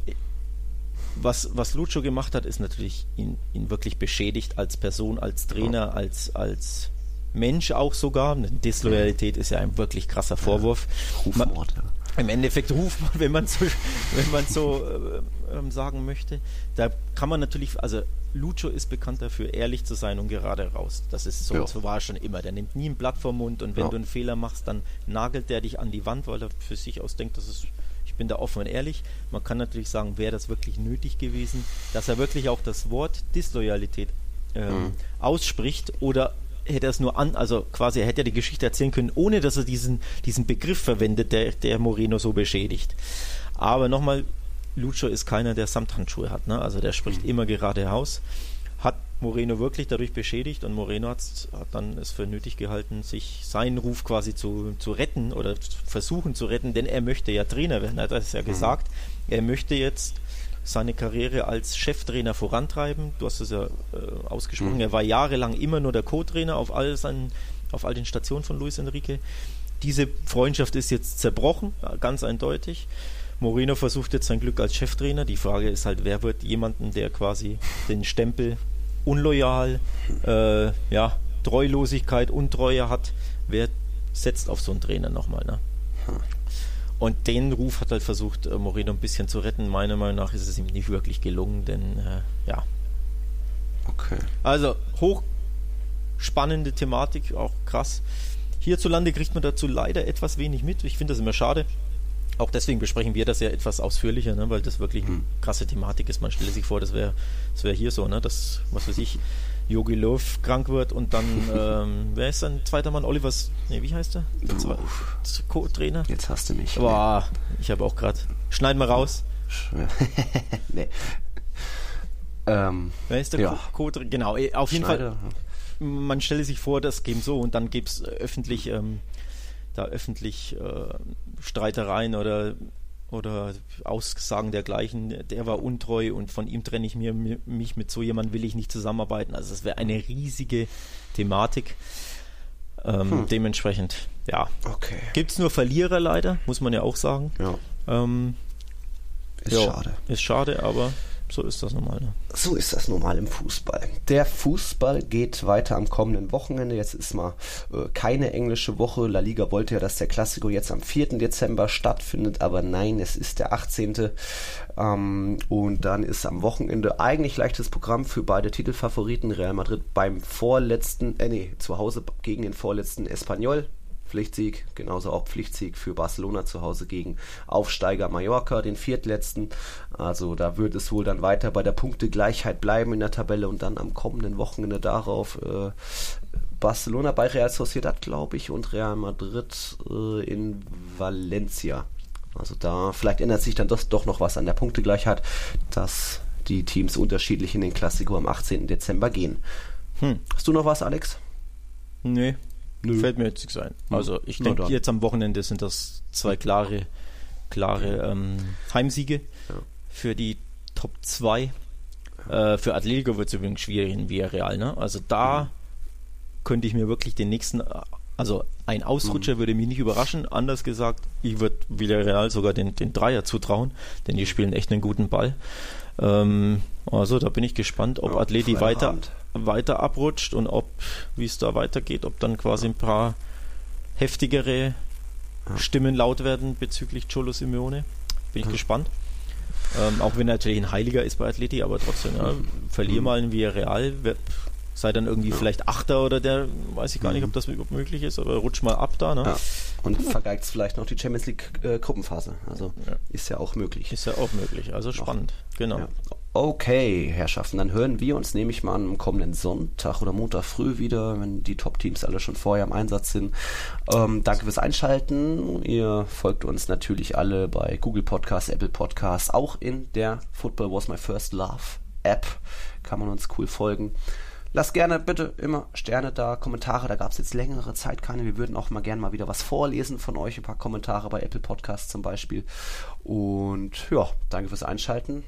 was, was Lucho gemacht hat, ist natürlich ihn, ihn wirklich beschädigt als Person, als Trainer, als, als Mensch auch sogar. Disloyalität ist ja ein wirklich krasser Vorwurf. Rufmord, ja. Im Endeffekt Rufmord, wenn man so, wenn man so äh, äh, sagen möchte. Da kann man natürlich, also Lucho ist bekannt dafür, ehrlich zu sein und gerade raus. Das ist so, ja. so war schon immer. Der nimmt nie ein Blatt vom Mund und wenn ja. du einen Fehler machst, dann nagelt der dich an die Wand, weil er für sich aus denkt, das ist ich bin da offen und ehrlich. Man kann natürlich sagen, wäre das wirklich nötig gewesen, dass er wirklich auch das Wort Disloyalität ähm, mhm. ausspricht oder hätte er es nur an, also quasi er hätte ja die Geschichte erzählen können, ohne dass er diesen, diesen Begriff verwendet, der, der Moreno so beschädigt. Aber nochmal, Lucho ist keiner, der Samthandschuhe hat, ne? Also der spricht mhm. immer geradeaus. Hat Moreno wirklich dadurch beschädigt und Moreno hat, hat dann es für nötig gehalten, sich seinen Ruf quasi zu, zu retten oder versuchen zu retten, denn er möchte ja Trainer werden, er hat es ja mhm. gesagt. Er möchte jetzt seine Karriere als Cheftrainer vorantreiben. Du hast es ja äh, ausgesprochen. Mhm. Er war jahrelang immer nur der Co-Trainer auf all seinen, auf all den Stationen von Luis Enrique. Diese Freundschaft ist jetzt zerbrochen, ganz eindeutig. Moreno versucht jetzt sein Glück als Cheftrainer. Die Frage ist halt, wer wird jemanden, der quasi den Stempel unloyal, äh, ja, Treulosigkeit, Untreue hat, wer setzt auf so einen Trainer nochmal, ne? Und den Ruf hat halt versucht, äh, Moreno ein bisschen zu retten. Meiner Meinung nach ist es ihm nicht wirklich gelungen, denn äh, ja. Okay. Also hoch spannende Thematik, auch krass. Hierzulande kriegt man dazu leider etwas wenig mit. Ich finde das immer schade. Auch deswegen besprechen wir das ja etwas ausführlicher, ne? weil das wirklich eine Hm. krasse Thematik ist. Man stellt sich vor, das wäre das wär hier so, ne? dass, was weiß ich, Yogi Löw krank wird und dann, ähm, wer ist sein zweiter Mann? Olivers, nee, wie heißt der? Co-Trainer? Jetzt hast du mich. Boah, ich habe auch gerade. Schneiden wir raus. nee. Ähm, Wer ist der Ja. Co- Co-Trainer? Genau, eh, auf jeden Fall. Schneider. man stelle sich vor, das käme so und dann gäbe es öffentlich ähm, da öffentlich äh, Streitereien oder oder Aussagen dergleichen, der war untreu und von ihm trenne ich mir, mi- mich mit so jemandem will ich nicht zusammenarbeiten. Also es wäre eine riesige Thematik. Ähm, Dementsprechend, ja. Okay. Gibt es nur Verlierer leider, muss man ja auch sagen. Ja. Ähm, Ist ja, schade. Ist schade, aber so ist das normal. Ne? So ist das normal im Fußball. Der Fußball geht weiter am kommenden Wochenende. Jetzt ist mal äh, keine englische Woche. La Liga wollte ja, dass der Klassiko jetzt am 4. Dezember stattfindet, aber nein, es ist der 18. Ähm, und dann ist am Wochenende eigentlich leichtes Programm für beide Titelfavoriten. Real Madrid beim vorletzten, äh nee, zu Hause gegen den vorletzten Espanyol. Pflichtsieg, genauso auch Pflichtsieg für Barcelona zu Hause gegen Aufsteiger Mallorca, den viertletzten. Also da wird es wohl dann weiter bei der Punktegleichheit bleiben in der Tabelle und dann am kommenden Wochenende darauf äh, Barcelona bei Real Sociedad, glaube ich, und Real Madrid äh, in Valencia. Also da vielleicht ändert sich dann das doch noch was an der Punktegleichheit, dass die Teams unterschiedlich in den Klassiko am 18. Dezember gehen. Hm. Hast du noch was, Alex? Nee, Nö. fällt mir jetzt nichts ein. Hm. Also ich denke, jetzt am Wochenende sind das zwei klare, klare ähm, Heimsiege Ja. für die Top 2. Äh, für Atletico wird es übrigens schwierig in Villarreal. Ne? Also da könnte ich mir wirklich den nächsten, also ein Ausrutscher würde mich nicht überraschen. Anders gesagt, ich würde Villarreal sogar den, den Dreier zutrauen, denn die spielen echt einen guten Ball. Ähm, also da bin ich gespannt, ob Ja, Atleti weiter, Freitagabend. Weiter abrutscht und ob, wie es da weitergeht, ob dann quasi ein paar heftigere Stimmen laut werden bezüglich Cholo Simeone. Bin ich gespannt. Ähm, auch wenn er natürlich ein Heiliger ist bei Atleti, aber trotzdem, ja, verlier mal in Villarreal, wer- sei dann irgendwie vielleicht Achter oder der, weiß ich gar nicht, ob das überhaupt möglich ist, aber rutsch mal ab da, ne? Ja. Und vergeigt vielleicht noch die Champions League äh, Gruppenphase. Also Ja. ist ja auch möglich. Ist ja auch möglich, also spannend, genau. Okay, Herrschaften, dann hören wir uns, nehme ich mal am kommenden Sonntag oder Montag früh wieder, wenn die Top-Teams alle schon vorher im Einsatz sind. Ähm, danke fürs Einschalten. Ihr folgt uns natürlich alle bei Google Podcasts, Apple Podcasts, auch in der Football Was My First Love App kann man uns cool folgen. Lasst gerne bitte immer Sterne da, Kommentare, da gab es jetzt längere Zeit keine. Wir würden auch mal gerne mal wieder was vorlesen von euch, ein paar Kommentare bei Apple Podcasts zum Beispiel. Und ja, danke fürs Einschalten.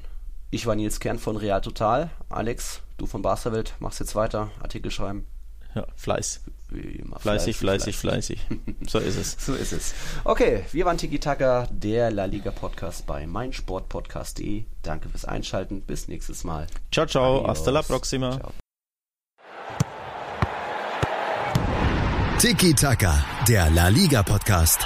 Ich war Nils Kern von Real Total. Alex, du von Barca Welt, machst jetzt weiter, Artikel schreiben. Ja, Fleiß. Wie immer. Fleißig, fleißig, fleißig. so ist es. So ist es. Okay, wir waren Tiki Taka, der La Liga Podcast bei meinsportpodcast.de. Danke fürs Einschalten. Bis nächstes Mal. Ciao, ciao, Adios. hasta la próxima. Ciao. Tiki Taka, der La Liga Podcast.